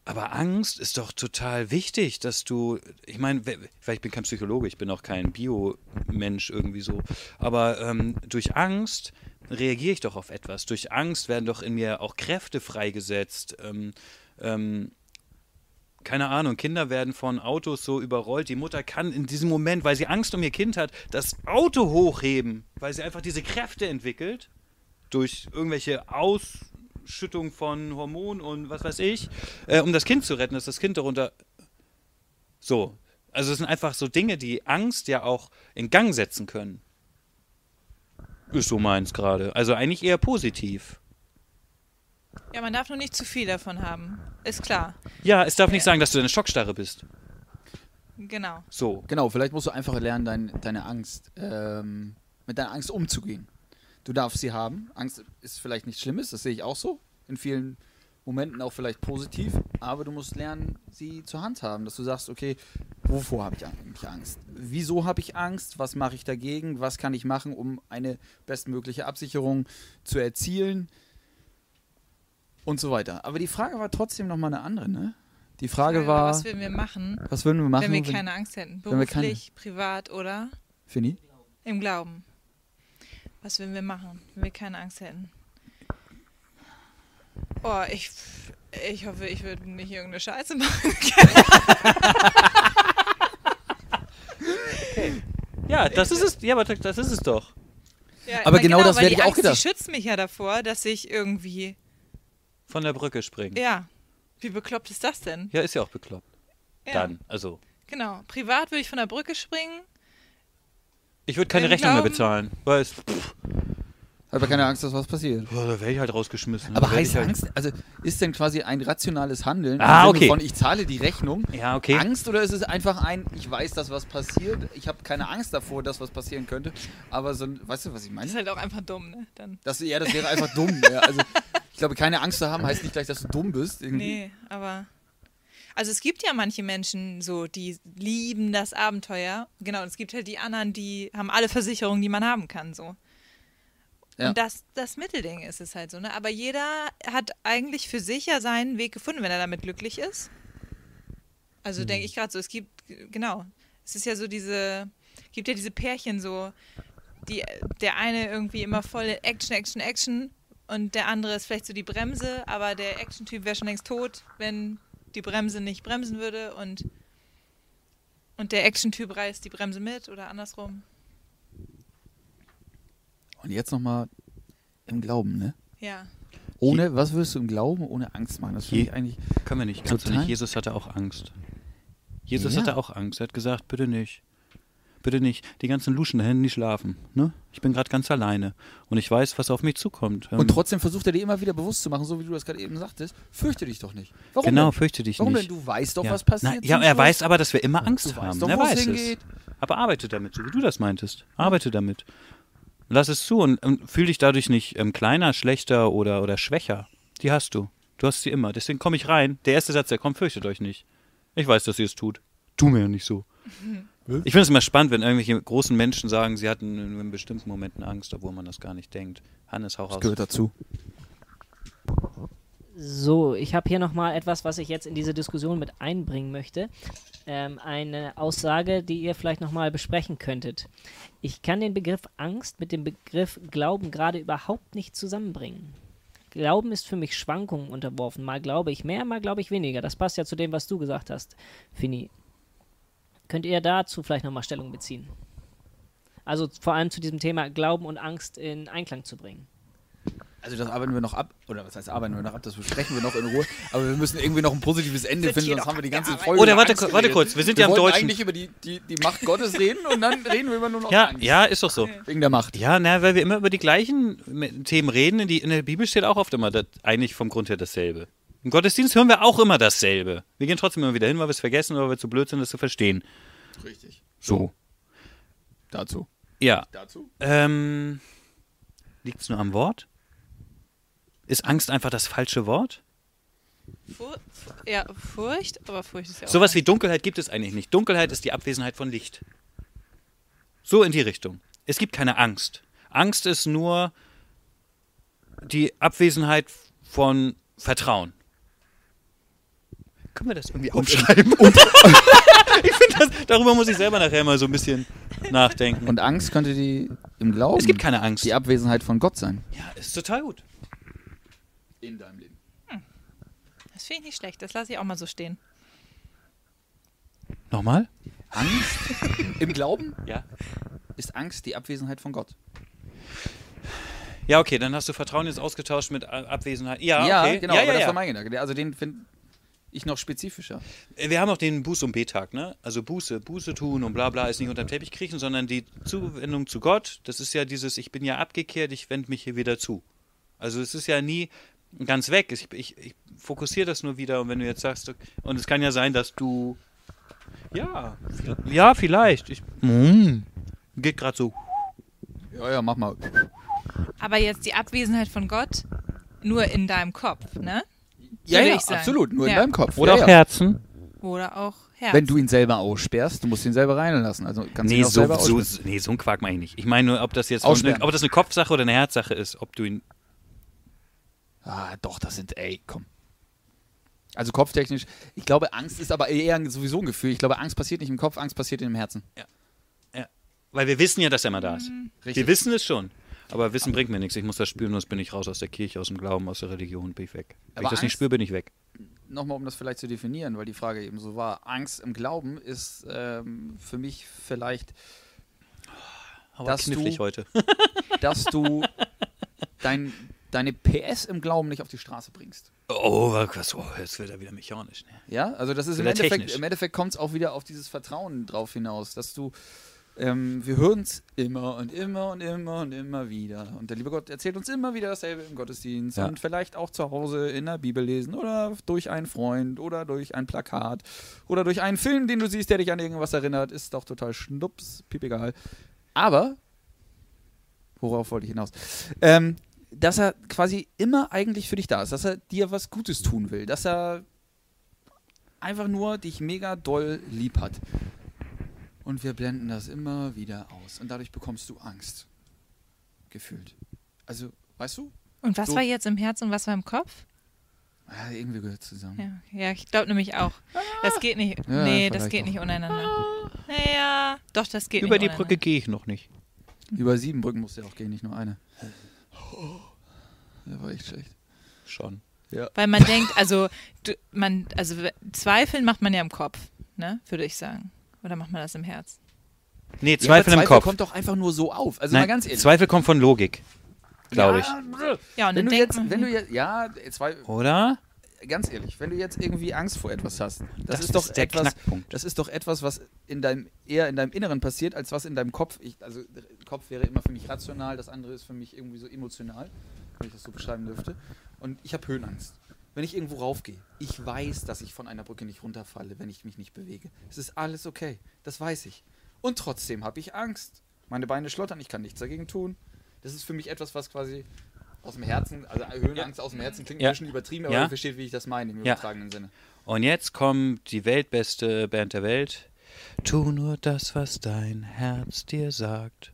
Aber Angst ist doch total wichtig, dass du, ich meine, ich bin kein Psychologe, ich bin auch kein Biomensch irgendwie so, aber ähm, durch Angst reagiere ich doch auf etwas. Durch Angst werden doch in mir auch Kräfte freigesetzt. Ähm, ähm, keine Ahnung, Kinder werden von Autos so überrollt. Die Mutter kann in diesem Moment, weil sie Angst um ihr Kind hat, das Auto hochheben, weil sie einfach diese Kräfte entwickelt durch irgendwelche Ausschüttung von Hormonen und was weiß ich, äh, um das Kind zu retten, dass das Kind darunter. So. Also es sind einfach so Dinge, die Angst ja auch in Gang setzen können. Ist so meins gerade. Also eigentlich eher positiv. Ja, man darf nur nicht zu viel davon haben. Ist klar. Ja, es darf nicht sagen, dass du eine Schockstarre bist. Genau. So. Genau, vielleicht musst du einfach lernen, dein, deine Angst, ähm, mit deiner Angst umzugehen. Du darfst sie haben. Angst ist vielleicht nichts Schlimmes, das sehe ich auch so. In vielen Momenten auch vielleicht positiv, aber du musst lernen, sie zur Hand haben, dass du sagst, okay, wovor habe ich eigentlich Angst? Wieso habe ich Angst? Was mache ich dagegen? Was kann ich machen, um eine bestmögliche Absicherung zu erzielen? Und so weiter. Aber die Frage war trotzdem nochmal eine andere, ne? Die Frage war, was würden wir machen, was würden wir machen, wenn wir keine Angst hätten? Beruflich, privat oder Fini? im Glauben? Was würden wir machen, wenn wir keine Angst hätten? Oh, ich, ich hoffe, ich würde nicht irgendeine Scheiße machen. Ja, das ist es. Ja, aber das ist es doch. Ja, Aber genau das weil werde ich auch gedacht. Die schützt mich ja davor, dass ich irgendwie, Von der Brücke springen. ja, wie bekloppt ist das denn? Ja, ist ja auch bekloppt. Ja. Dann, also. Genau. Privat würde ich von der Brücke springen. Ich würde keine Rechnung mehr Glauben- bezahlen. Weil es, pff, Aber keine Angst, dass was passiert. boah, da wäre ich halt rausgeschmissen. Aber Da wär heißt halt, Angst, also ist denn quasi ein rationales Handeln Ah, im Sinne okay. von ich zahle die Rechnung Ja, okay. Angst oder ist es einfach ein, ich weiß, dass was passiert, ich habe keine Angst davor, dass was passieren könnte, aber so ein, weißt du, was ich Das meine? ist halt auch einfach dumm, ne? Dann. Das, ja, das wäre einfach dumm. Ja, also ich glaube, keine Angst zu haben heißt nicht gleich, dass du dumm bist. Irgendwie. Nee, aber. Also es gibt ja manche Menschen so, die lieben das Abenteuer. Genau, und es gibt halt die anderen, die haben alle Versicherungen, die man haben kann, so. Ja. Und das, das Mittelding ist es halt so, ne? Aber jeder hat eigentlich für sich ja seinen Weg gefunden, wenn er damit glücklich ist. Also denke ich gerade so, es gibt, genau, es ist ja so diese, gibt ja diese Pärchen so, die, der eine irgendwie immer voll Action, Action, Action und der andere ist vielleicht so die Bremse, aber der Action-Typ wäre schon längst tot, wenn die Bremse nicht bremsen würde und, und der Action-Typ reißt die Bremse mit oder andersrum. Und jetzt nochmal im Glauben, ne? Ja. Ohne, was würdest du im Glauben ohne Angst machen? Das finde ich eigentlich. Können wir nicht. Kannst du Total. nicht. Jesus hatte auch Angst. Jesus Ja. hatte auch Angst. Er hat gesagt, bitte nicht. Bitte nicht. Die ganzen Luschen da hinten, die schlafen. Ne? Ich bin gerade ganz alleine. Und ich weiß, was auf mich zukommt. Ähm, Und trotzdem versucht er dir immer wieder bewusst zu machen, so wie du das gerade eben sagtest, fürchte dich doch nicht. Warum genau, denn? fürchte dich Warum nicht. denn? Du weißt doch, ja. was passiert. Na, ja, er weiß aber, dass wir immer Angst Du haben. doch, er es weiß es. hingeht. Aber arbeite damit, so wie du das meintest. Arbeite damit. Lass es zu und ähm, fühl dich dadurch nicht ähm, kleiner, schlechter oder, oder schwächer. Die hast du. Du hast sie immer. Deswegen komme ich rein. Der erste Satz, der kommt, fürchtet euch nicht. Ich weiß, dass ihr es tut. Tu mir ja nicht so. Ich finde es immer spannend, wenn irgendwelche großen Menschen sagen, sie hatten in, in bestimmten Momenten Angst, obwohl man das gar nicht denkt. Hannes, hau Das raus. gehört dazu. So, ich habe hier nochmal etwas, was ich jetzt in diese Diskussion mit einbringen möchte. Ähm, eine Aussage, die ihr vielleicht nochmal besprechen könntet. Ich kann den Begriff Angst mit dem Begriff Glauben gerade überhaupt nicht zusammenbringen. Glauben ist für mich Schwankungen unterworfen. Mal glaube ich mehr, mal glaube ich weniger. Das passt ja zu dem, was du gesagt hast, Fini. Könnt ihr dazu vielleicht nochmal Stellung beziehen? Also vor allem zu diesem Thema Glauben und Angst in Einklang zu bringen. Also das arbeiten wir noch ab, oder was heißt arbeiten wir noch ab, das besprechen wir noch in Ruhe, aber wir müssen irgendwie noch ein positives Ende Wird finden, sonst haben wir die ganze. Folge Oder warte, Angst warte kurz, wir sind wir ja im Deutschen. eigentlich über die, die, die Macht Gottes reden und dann reden wir immer nur noch Ja, Angst. ja, ist doch so. Wegen der Macht. Ja, na, weil wir immer über die gleichen Me- Themen reden. In, die, in der Bibel steht auch oft immer das, eigentlich vom Grund her dasselbe. Im Gottesdienst hören wir auch immer dasselbe. Wir gehen trotzdem immer wieder hin, weil wir es vergessen oder weil wir zu blöd sind, das zu verstehen. Richtig. So. Dazu. Ja. Dazu? Ähm, Liegt es nur am Wort? Ist Angst einfach das falsche Wort? Fur Fu- ja, Furcht, aber Furcht ist ja auch. Sowas wie Dunkelheit gibt es eigentlich nicht. Dunkelheit ist die Abwesenheit von Licht. So in die Richtung. Es gibt keine Angst. Angst ist nur die Abwesenheit von Vertrauen. Können wir das irgendwie aufschreiben? ich finde das, darüber muss ich selber nachher mal so ein bisschen nachdenken. Und Angst könnte die im Glauben es gibt keine Angst. die Abwesenheit von Gott sein. Ja, ist total gut. In deinem Leben. Das finde ich nicht schlecht, das lasse ich auch mal so stehen. Nochmal? Angst im Glauben Ja. ist Angst die Abwesenheit von Gott. Ja, okay, dann hast du Vertrauen jetzt ausgetauscht mit Abwesenheit. Ja, ja, okay. genau, ja, aber ja, das ja. war mein Gedanke. Also den finde ich noch spezifischer. Wir haben auch den Buß- und B-Tag, ne? Also Buße, Buße tun und bla bla ist nicht unterm Teppich kriechen, sondern die Zuwendung zu Gott. Das ist ja dieses, ich bin ja abgekehrt, ich wende mich hier wieder zu. Also es ist ja nie ganz weg. Ich, ich, ich fokussiere das nur wieder und wenn du jetzt sagst, und es kann ja sein, dass du, ja, ja, vielleicht. Ich, mm, geht gerade so. Ja, ja, mach mal. Aber jetzt die Abwesenheit von Gott nur in deinem Kopf, ne? Ja, ja, ich sagen. absolut. Nur in Ja. deinem Kopf. Oder ja, auch ja. Herzen. Oder auch Herz. Wenn du ihn selber aussperrst, du musst ihn selber reinlassen. Also kannst Nee ihn auch so, selber so, nee, so ein Quark meine ich nicht. Ich meine nur, ob das jetzt eine, Aussperren. ob das eine Kopfsache oder eine Herzsache ist, ob du ihn. Ah, doch, das sind, ey, komm. Also kopftechnisch, ich glaube, Angst ist aber eher sowieso ein Gefühl. Ich glaube, Angst passiert nicht im Kopf, Angst passiert im Herzen. Weil wir wissen ja, dass er mal da ist. Richtig. Wir wissen es schon. Aber Wissen bringt mir nichts. Ich muss das spüren, sonst bin ich raus aus der Kirche, aus dem Glauben, aus der Religion, bin ich weg. Wenn Aber ich das nicht Angst- spüre, bin ich weg. Nochmal, um das vielleicht zu definieren, weil die Frage eben so war. Angst im Glauben ist ähm, für mich vielleicht, Aber Dass knifflig du- heute. dass du dein deine PS im Glauben nicht auf die Straße bringst. Oh, was, oh, jetzt wird er wieder mechanisch. Ne? Ja, also das ist im Endeffekt, im Endeffekt kommt es auch wieder auf dieses Vertrauen drauf hinaus, dass du, ähm, wir hören es immer und immer und immer und immer wieder. Und der liebe Gott erzählt uns immer wieder dasselbe im Gottesdienst Ja. und vielleicht auch zu Hause in der Bibel lesen oder durch einen Freund oder durch ein Plakat oder durch einen Film, den du siehst, der dich an irgendwas erinnert, ist doch total schnups, piep egal. Aber, worauf wollte ich hinaus? Ähm, dass er quasi immer eigentlich für dich da ist, dass er dir was Gutes tun will, dass er einfach nur dich mega doll lieb hat. Und wir blenden das immer wieder aus. Und dadurch bekommst du Angst. Gefühlt. Also, weißt du? Und was So. war jetzt im Herz und was war im Kopf? Ja, irgendwie gehört zusammen. Ja, ja ich glaube nämlich auch. Das geht nicht. Ja, nee, das geht nicht untereinander. Naja, doch, das geht Über nicht die Brücke gehe ich noch nicht. Über sieben Brücken musst du ja auch gehen, nicht nur eine. Der war echt schlecht. Schon. Weil man denkt, also, du, man, also we- zweifeln macht man ja im Kopf, ne, würde ich sagen. Oder macht man das im Herz? Nee, Ja, Zweifel im Kopf. kommt doch einfach nur so auf. Also Nein, mal ganz ehrlich. Zweifel kommt von Logik, glaube ich. Ja, und Wenn dann du jetzt, wenn du jetzt, ja, zwei, Oder? ganz ehrlich, wenn du jetzt irgendwie Angst vor etwas hast, das, Das ist doch ist der etwas, Knackpunkt. das ist doch etwas, was in deinem eher in deinem Inneren passiert, als was in deinem Kopf. Ich, also der Kopf wäre immer für mich rational, das andere ist für mich irgendwie so emotional, wenn ich das so beschreiben dürfte. Und ich habe Höhenangst. Wenn ich irgendwo raufgehe, ich weiß, dass ich von einer Brücke nicht runterfalle, wenn ich mich nicht bewege. Es ist alles okay, das weiß ich. Und trotzdem habe ich Angst. Meine Beine schlottern, ich kann nichts dagegen tun. Das ist für mich etwas, was quasi aus dem Herzen, also Höhenangst aus dem Herzen klingt Ja. ein bisschen übertrieben, aber Ja. ihr versteht, wie ich das meine im Ja. übertragenen Sinne. Und jetzt kommt die weltbeste Band der Welt. Tu nur das, was dein Herz dir sagt.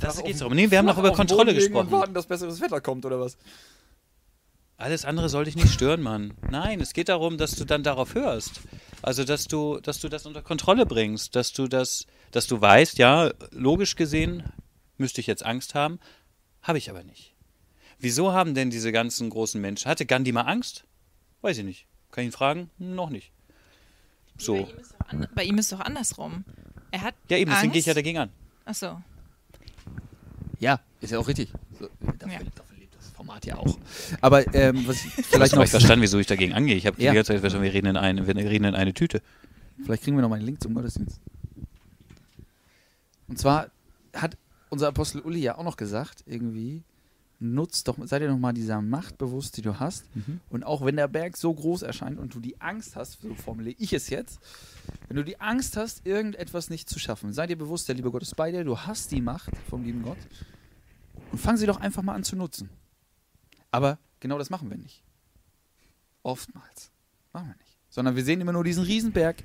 Das Flach geht's darum. Nee, wir haben noch über Kontrolle legen Und gesprochen. warten, dass besseres Wetter kommt, oder was? Alles andere soll dich nicht stören, Mann. Nein, es geht darum, dass du dann darauf hörst. Also, dass du, dass du das unter Kontrolle bringst, dass du das, dass du weißt, ja, logisch gesehen müsste ich jetzt Angst haben, habe ich aber nicht. Wieso haben denn diese ganzen großen Menschen, hatte Gandhi mal Angst? Weiß ich nicht. Kann ich ihn fragen? Noch nicht. bei, So. ihm ist doch an, bei ihm ist doch andersrum. Er hat Ja, eben, deswegen Angst. gehe ich ja dagegen an. Achso. Ja, ist ja auch richtig. So, dafür, Ja. dafür Format ja auch. Aber ähm, was ich Vielleicht noch, ich verstanden, wieso ich dagegen angehe. Ich habe Ja. die ganze Zeit verstanden, wir reden in eine, wir reden in eine Tüte. vielleicht kriegen wir noch mal einen Link zum Gottesdienst. Und zwar hat unser Apostel Uli ja auch noch gesagt, irgendwie, nutzt doch, sei dir noch mal dieser Macht bewusst, die du hast. Und auch wenn der Berg so groß erscheint und du die Angst hast, so formuliere ich es jetzt, wenn du die Angst hast, irgendetwas nicht zu schaffen, sei dir bewusst, der liebe Gott ist bei dir, du hast die Macht vom lieben Gott und fang sie doch einfach mal an zu nutzen. Aber genau das machen wir nicht. Oftmals. Machen wir nicht. Sondern wir sehen immer nur diesen Riesenberg,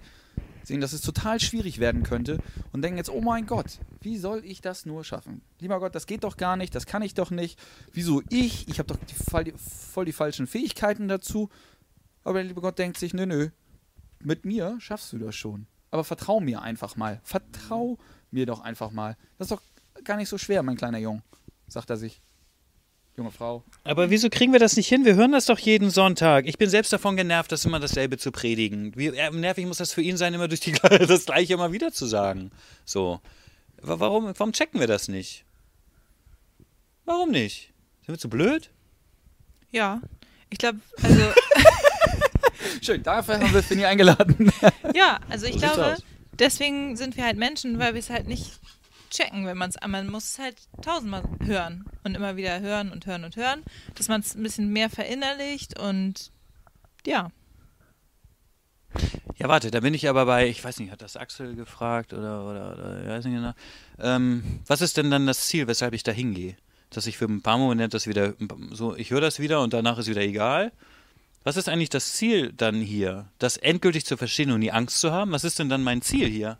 sehen, dass es total schwierig werden könnte und denken jetzt, oh mein Gott, wie soll ich das nur schaffen? Lieber Gott, das geht doch gar nicht, das kann ich doch nicht. Wieso ich? Ich habe doch die, voll, die, falschen Fähigkeiten dazu. Aber der liebe Gott denkt sich, nö, nö, mit mir schaffst du das schon. Aber vertrau mir einfach mal. Vertrau mir doch einfach mal. Das ist doch gar nicht so schwer, mein kleiner Jung, sagt er sich. Junge Frau. Aber wieso kriegen wir das nicht hin? Wir hören das doch jeden Sonntag. Ich bin selbst davon genervt, das immer dasselbe zu predigen. Wie äh, nervig muss das für ihn sein, immer durch die, das Gleiche immer wieder zu sagen. So. Wa- Warum, warum checken wir das nicht? Warum nicht? Sind wir zu blöd? Ja. Ich glaube, also, Schön, dafür haben wir Finny eingeladen. ja, also ich So glaube, deswegen sind wir halt Menschen, weil wir es halt nicht checken, wenn man es, man muss es halt tausendmal hören und immer wieder hören und hören und hören, dass man es ein bisschen mehr verinnerlicht und ja. Ja, warte, da bin ich aber bei, ich weiß nicht, hat das Axel gefragt oder, oder, oder ich weiß nicht genau. Ähm, was ist denn dann das Ziel, weshalb ich da hingehe? Dass ich für ein paar Momente das wieder, so, ich höre das wieder und danach ist wieder egal. Was ist eigentlich das Ziel dann hier? Das endgültig zu verstehen und die Angst zu haben? Was ist denn dann mein Ziel hier?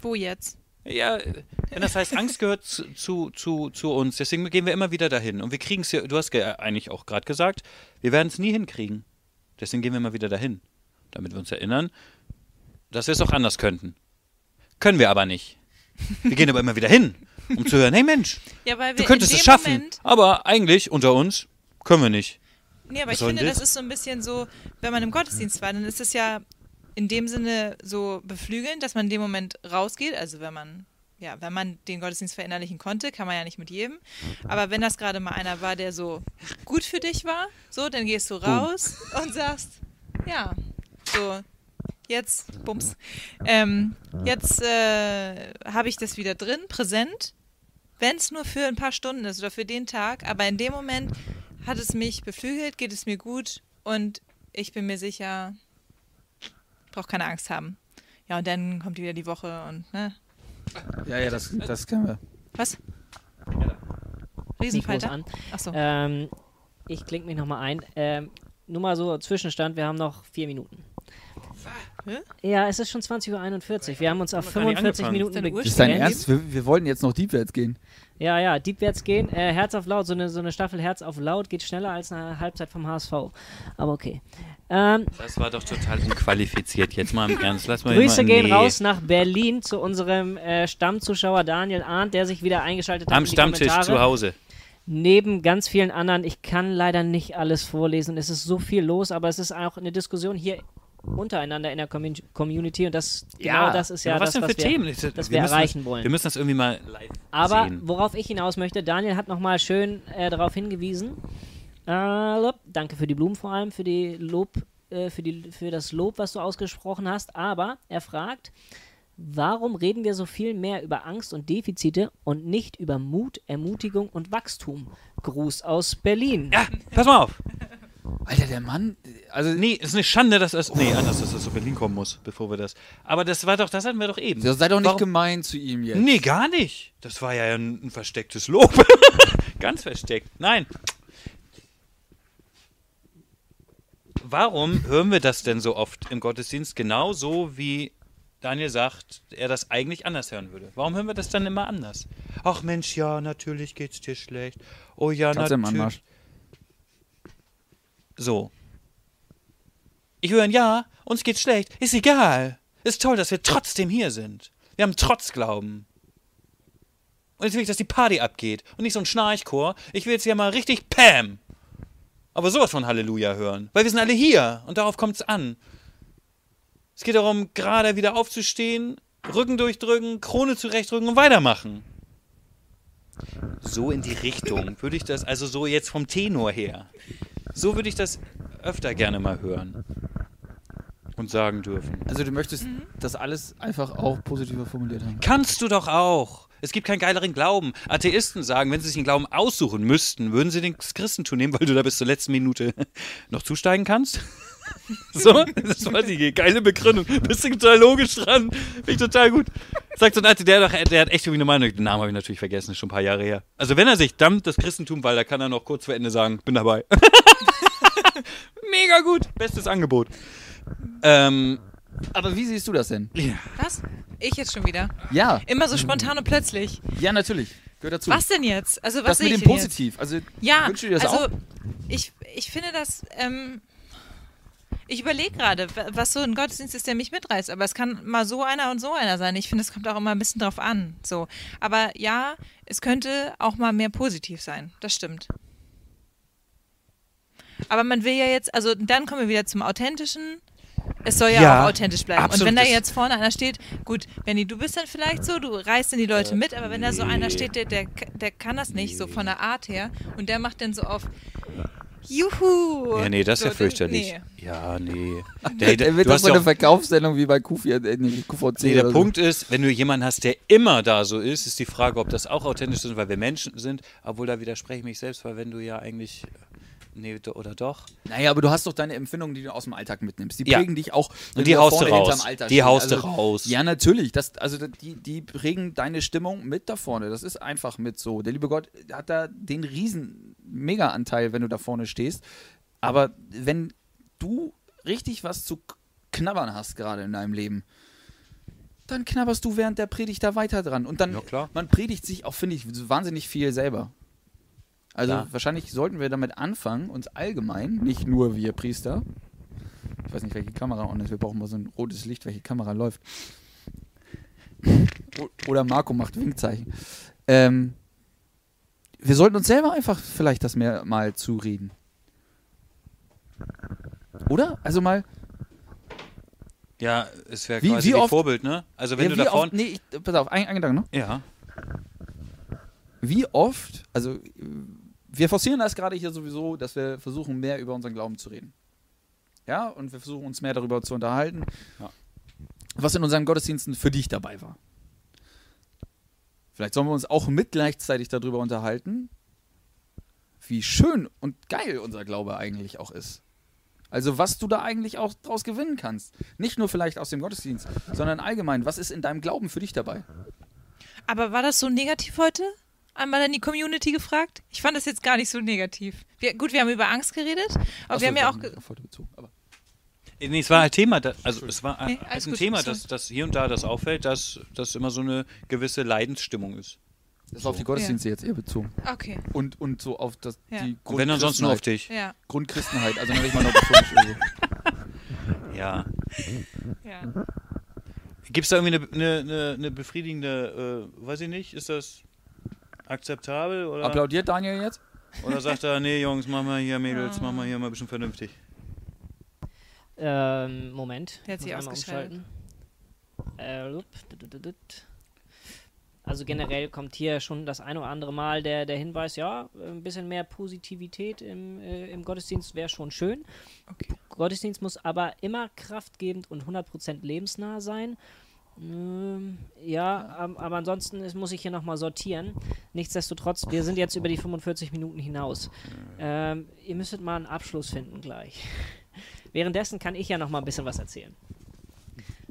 Wo jetzt? Ja, wenn das heißt, Angst gehört zu, zu, zu, zu uns, deswegen gehen wir immer wieder dahin. Und wir kriegen es ja, du hast ge- eigentlich auch gerade gesagt, wir werden es nie hinkriegen. Deswegen gehen wir immer wieder dahin. Damit wir uns erinnern, dass wir es auch anders könnten. Können wir aber nicht. Wir gehen aber immer wieder hin, um zu hören, hey Mensch, Ja, weil wir du könntest es schaffen, Moment, aber eigentlich unter uns können wir nicht. Nee, aber Was ich finde, das das? ist so ein bisschen so, wenn man im Gottesdienst war, dann ist es ja in dem Sinne so beflügelnd, dass man in dem Moment rausgeht, also wenn man ja, wenn man den Gottesdienst verinnerlichen konnte, kann man ja nicht mit jedem. Aber wenn das gerade mal einer war, der so gut für dich war, so, dann gehst du raus und sagst, ja, so, jetzt, bums, ähm, jetzt äh, habe ich das wieder drin, präsent, wenn es nur für ein paar Stunden ist oder für den Tag, aber in dem Moment hat es mich beflügelt, geht es mir gut und ich bin mir sicher, brauche keine Angst haben. Ja, und dann kommt wieder die Woche und, ne, Ja, ja, das, das können wir. was? Riesenfalter? an. Achso. Ähm, ich klinge mich nochmal ein. Ähm, nur mal so Zwischenstand, wir haben noch vier Minuten. Ja, es ist schon 20.41 Uhr. Wir haben uns auf Haben wir gar nicht 45 angefangen. Minuten begrenzt. Ist dein Ernst? Wir, wir wollten jetzt noch diepwärts gehen. Ja, ja, Deepwärts gehen. Äh, Herz auf laut, so eine, so eine Staffel Herz auf laut geht schneller als eine Halbzeit vom HSV. Aber okay. Ähm, Das war doch total unqualifiziert. Jetzt mal im Ernst. Lass mal Grüße mal, gehen nee. raus nach Berlin zu unserem äh, Stammzuschauer Daniel Arndt, der sich wieder eingeschaltet hat. Am Stammtisch Kommentare. zu Hause. Neben ganz vielen anderen. Ich kann leider nicht alles vorlesen. Es ist so viel los, aber es ist auch eine Diskussion hier untereinander in der Commun- Community und das genau das ist ja was das, denn für was wir, Themen? das wir wir müssen erreichen das, wollen. Wir müssen das irgendwie mal live Aber sehen. worauf ich hinaus möchte, Daniel hat nochmal schön äh, darauf hingewiesen. Äh, danke für die Blumen vor allem, für die Lob, äh, für, die, für das Lob, was du ausgesprochen hast. Aber er fragt, warum reden wir so viel mehr über Angst und Defizite und nicht über Mut, Ermutigung und Wachstum? Gruß aus Berlin. Ja, pass mal auf. Alter, der Mann. Also, Nee, ist eine Schande, dass das. Nee, anders, dass das zu Berlin kommen muss, bevor wir das. Aber das war doch, das hatten wir doch eben. sei doch nicht Warum- gemein zu ihm jetzt. Nee, gar nicht. Das war ja ein, ein verstecktes Lob. Ganz versteckt. Nein. Warum hören wir das denn so oft im Gottesdienst? Genauso wie Daniel sagt, er das eigentlich anders hören würde. Warum hören wir das dann immer anders? Ach Mensch, ja, natürlich geht's dir schlecht. Oh ja, natürlich. So. Ich höre, ja, uns geht's schlecht. Ist egal. Ist toll, dass wir trotzdem hier sind. Wir haben Trotzglauben. Und jetzt will ich, dass die Party abgeht. Und nicht so ein Schnarchchor. Ich will jetzt ja mal richtig Pam. Aber sowas von Halleluja hören. Weil wir sind alle hier. Und darauf kommt's an. Es geht darum, gerade wieder aufzustehen, Rücken durchdrücken, Krone zurechtrücken und weitermachen. So in die Richtung würde ich das, also so jetzt vom Tenor her. So würde ich das öfter gerne mal hören. Und sagen dürfen. Also, du möchtest das alles einfach auch positiver formuliert haben. Kannst du doch auch. Es gibt keinen geileren Glauben. Atheisten sagen, wenn sie sich einen Glauben aussuchen müssten, würden sie den Christentum nehmen, weil du da bis zur letzten Minute noch zusteigen kannst. so, das war die geile Begründung. Bist du total logisch dran. Finde ich total gut. Sagt so ein Atheist, der, doch- der hat echt irgendwie eine Meinung. Den Namen habe ich natürlich vergessen, ist schon ein paar Jahre her. Also wenn er sich dampft, das Christentum, weil da kann er noch kurz vor Ende sagen, bin dabei. Mega gut. Bestes Angebot. Ähm, Aber wie siehst du das denn? ja. Was? Ich jetzt schon wieder. Ja, Immer so spontan und plötzlich. ja, natürlich. Gehört dazu. Was denn jetzt? Also was das sehe mit ich dem denn jetzt? Positiv. Also, Ja, wünschst du dir das also auch? ich, ich finde das, ähm, ich überlege gerade, wa- was so ein Gottesdienst ist, der mich mitreißt. Aber es kann mal so einer und so einer sein. Ich finde, es kommt auch immer ein bisschen drauf an. So. Aber ja, es könnte auch mal mehr positiv sein. Das stimmt. Aber man will ja jetzt, also dann kommen wir wieder zum Authentischen. Es soll ja, Ja, auch authentisch bleiben. absolut. Und wenn da jetzt vorne einer steht, gut, Benny, du bist dann vielleicht so, du reißt dann die Leute mit, aber wenn da so einer steht, der, der, der kann das nicht, so von der Art her, und der macht dann so auf Juhu! Ja, nee, das ist so, ja fürchterlich. Nee. Ja, nee. Der, Der, wird du das hast so ja eine Verkaufssendung wie bei QV, äh, nee, QVC. nee, der oder Punkt ist, wenn du jemanden hast, der immer da so ist, ist die Frage, ob das auch authentisch ist, weil wir Menschen sind. Obwohl, da widerspreche ich mich selbst, weil wenn du ja eigentlich. Nee, do- oder doch? So. Naja, aber du hast doch deine Empfindungen, die du aus dem Alltag mitnimmst. Die Ja. prägen dich auch. Und die haust du raus. Die haust du also, raus. Ja, natürlich. Das, also die, die prägen deine Stimmung mit da vorne. Das ist einfach mit so. Der liebe Gott hat da den riesen Mega-Anteil, wenn du da vorne stehst. Aber wenn du richtig was zu knabbern hast gerade in deinem Leben, dann knabberst du während der Predigt da weiter dran. Und dann, Ja, klar. man predigt sich auch, finde ich, wahnsinnig viel selber. Also Klar. wahrscheinlich sollten wir damit anfangen, uns allgemein, nicht nur wir Priester, ich weiß nicht, welche Kamera on ist, wir brauchen mal so ein rotes Licht, welche Kamera läuft. Oder Marco macht Winkzeichen. Ähm, wir sollten uns selber einfach vielleicht das mehr mal zureden. Oder? Also mal, Ja, es wäre quasi wie oft- Vorbild, ne? Also wenn Ja, du da vorne. nee, ich, pass auf, ein, ein Gedanke noch. Ja. Wie oft, also wir forcieren das gerade hier sowieso, dass wir versuchen, mehr über unseren Glauben zu reden. Ja, und wir versuchen uns mehr darüber zu unterhalten, Ja. was in unseren Gottesdiensten für dich dabei war. Vielleicht sollen wir uns auch mit gleichzeitig darüber unterhalten, wie schön und geil unser Glaube eigentlich auch ist. Also was du da eigentlich auch draus gewinnen kannst. Nicht nur vielleicht aus dem Gottesdienst, sondern allgemein, was ist in deinem Glauben für dich dabei? Aber war das so negativ heute? Einmal an die Community gefragt? Ich fand das jetzt gar nicht so negativ. Wir, gut, wir haben über Angst geredet, aber Achso, wir haben ja auch. auf heute bezogen, aber Nee, es war halt Thema, da, also es war Nee, äh, ein gut, Thema, dass, dass hier und da das auffällt, dass das immer so eine gewisse Leidensstimmung ist. das war auf die Gottesdienste jetzt eher bezogen. Okay, Und, und so auf das, Ja. die Und wenn ansonsten nur auf dich. ja. Grundchristenheit, also noch nicht mal noch ich Ja. ja. Gibt es da irgendwie eine, eine, eine, befriedigende, äh, weiß ich nicht, ist das akzeptabel oder, Applaudiert Daniel jetzt? oder sagt er, nee Jungs, mach mal hier Mädels, mach mal hier mal ein bisschen vernünftig. Ähm, Moment. Der hat ich sich ausgeschaltet. Äh. Also generell kommt hier schon das ein oder andere Mal der, der Hinweis, ja, ein bisschen mehr Positivität im, äh, im Gottesdienst wäre schon schön. Okay. Gottesdienst muss aber immer kraftgebend und 100% lebensnah sein. Ähm, ja, aber ansonsten ist, muss ich hier nochmal sortieren. Nichtsdestotrotz, wir sind jetzt über die 45 Minuten hinaus. Ähm, ihr müsstet mal einen Abschluss finden gleich. Währenddessen kann ich ja noch mal ein bisschen was erzählen.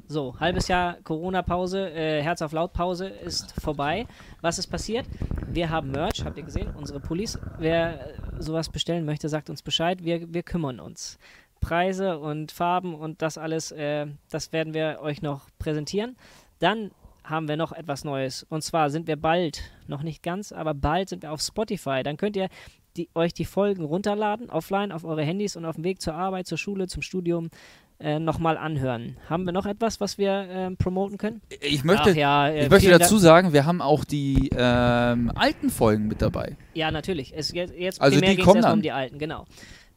So, halbes Jahr Corona-Pause, äh, Herz auf Laut-Pause ist vorbei. Was ist passiert? Wir haben Merch, habt ihr gesehen, unsere Pullis. Wer äh, sowas bestellen möchte, sagt uns Bescheid. Wir, wir kümmern uns. Preise und Farben und das alles, äh, das werden wir euch noch präsentieren. Dann haben wir noch etwas Neues. Und zwar sind wir bald, noch nicht ganz, aber bald sind wir auf Spotify. Dann könnt ihr die, euch die Folgen runterladen, offline, auf eure Handys und auf dem Weg zur Arbeit, zur Schule, zum Studium äh, nochmal anhören. Haben wir noch etwas, was wir ähm, promoten können? Ich möchte, ja, äh, ich möchte dazu sagen, wir haben auch die ähm, alten Folgen mit dabei. Ja, natürlich. Es, jetzt jetzt Also primär die kommen dann. um die alten, genau.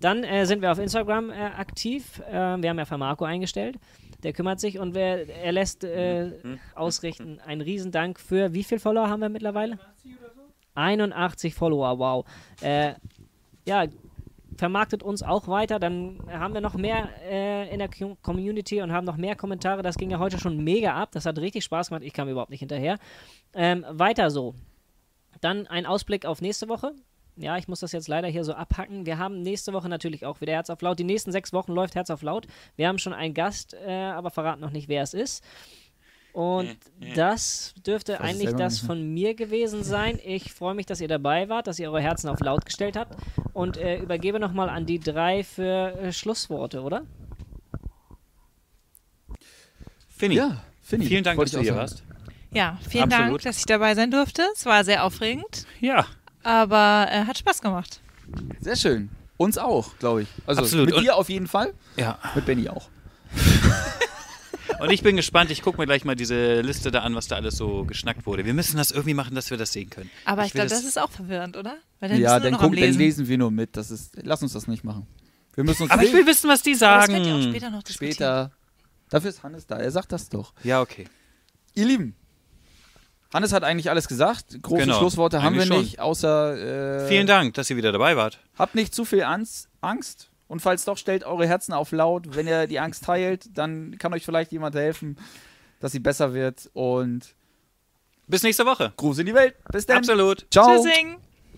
Dann äh, sind wir auf Instagram äh, aktiv. Äh, wir haben ja für Marco eingestellt. Der kümmert sich und wer, er lässt äh, ausrichten. Ein Riesendank für wie viele Follower haben wir mittlerweile? 81 Follower, wow. Äh, ja, vermarktet uns auch weiter, dann haben wir noch mehr äh, in der Com- Community und haben noch mehr Kommentare. Das ging ja heute schon mega ab. Das hat richtig Spaß gemacht. Ich kam überhaupt nicht hinterher. Ähm, weiter so. Dann ein Ausblick auf nächste Woche. Ja, ich muss das jetzt leider hier so abhacken. Wir haben nächste Woche natürlich auch wieder Herz auf Laut. Die nächsten sechs Wochen läuft Herz auf Laut. Wir haben schon einen Gast, äh, aber verraten noch nicht, wer es ist. Und das dürfte eigentlich das von mir gewesen sein. Ich freue mich, dass ihr dabei wart, dass ihr eure Herzen auf laut gestellt habt und äh, übergebe nochmal an die drei für äh, Schlussworte, oder? Finny, Ja, ich. vielen Dank, dass du hier warst. Ja, vielen Dank, Absolut. dass ich dabei sein durfte. Es war sehr aufregend, Ja, aber äh, hat Spaß gemacht. Sehr schön. Uns auch, glaube ich. Also Absolut. mit Und- dir auf jeden Fall, ja. mit Benny auch. Und ich bin gespannt, ich gucke mir gleich mal diese Liste da an, was da alles so geschnackt wurde. Wir müssen das irgendwie machen, dass wir das sehen können. Aber ich, will glaube, das ist auch verwirrend, oder? Weil dann ja, dann, guck, dann Lesen. lesen wir nur mit. Das ist, lass uns das nicht machen. Wir müssen uns Aber ich lesen. will wissen, was die Aber das könnt ihr auch sagen. später noch diskutieren. später. Dafür ist Hannes da. Er sagt das doch. Ja, okay. Ihr Lieben, Hannes hat eigentlich alles gesagt. Große Genau, Schlussworte haben wir eigentlich schon. nicht, außer äh, Vielen Dank, dass ihr wieder dabei wart. habt nicht zu viel Angst. Und falls doch, stellt eure Herzen auf laut. Wenn ihr die Angst teilt, dann kann euch vielleicht jemand helfen, dass sie besser wird. Und Bis nächste Woche. Gruß in die Welt. Bis dann. Absolut. Ciao. Tschüssing.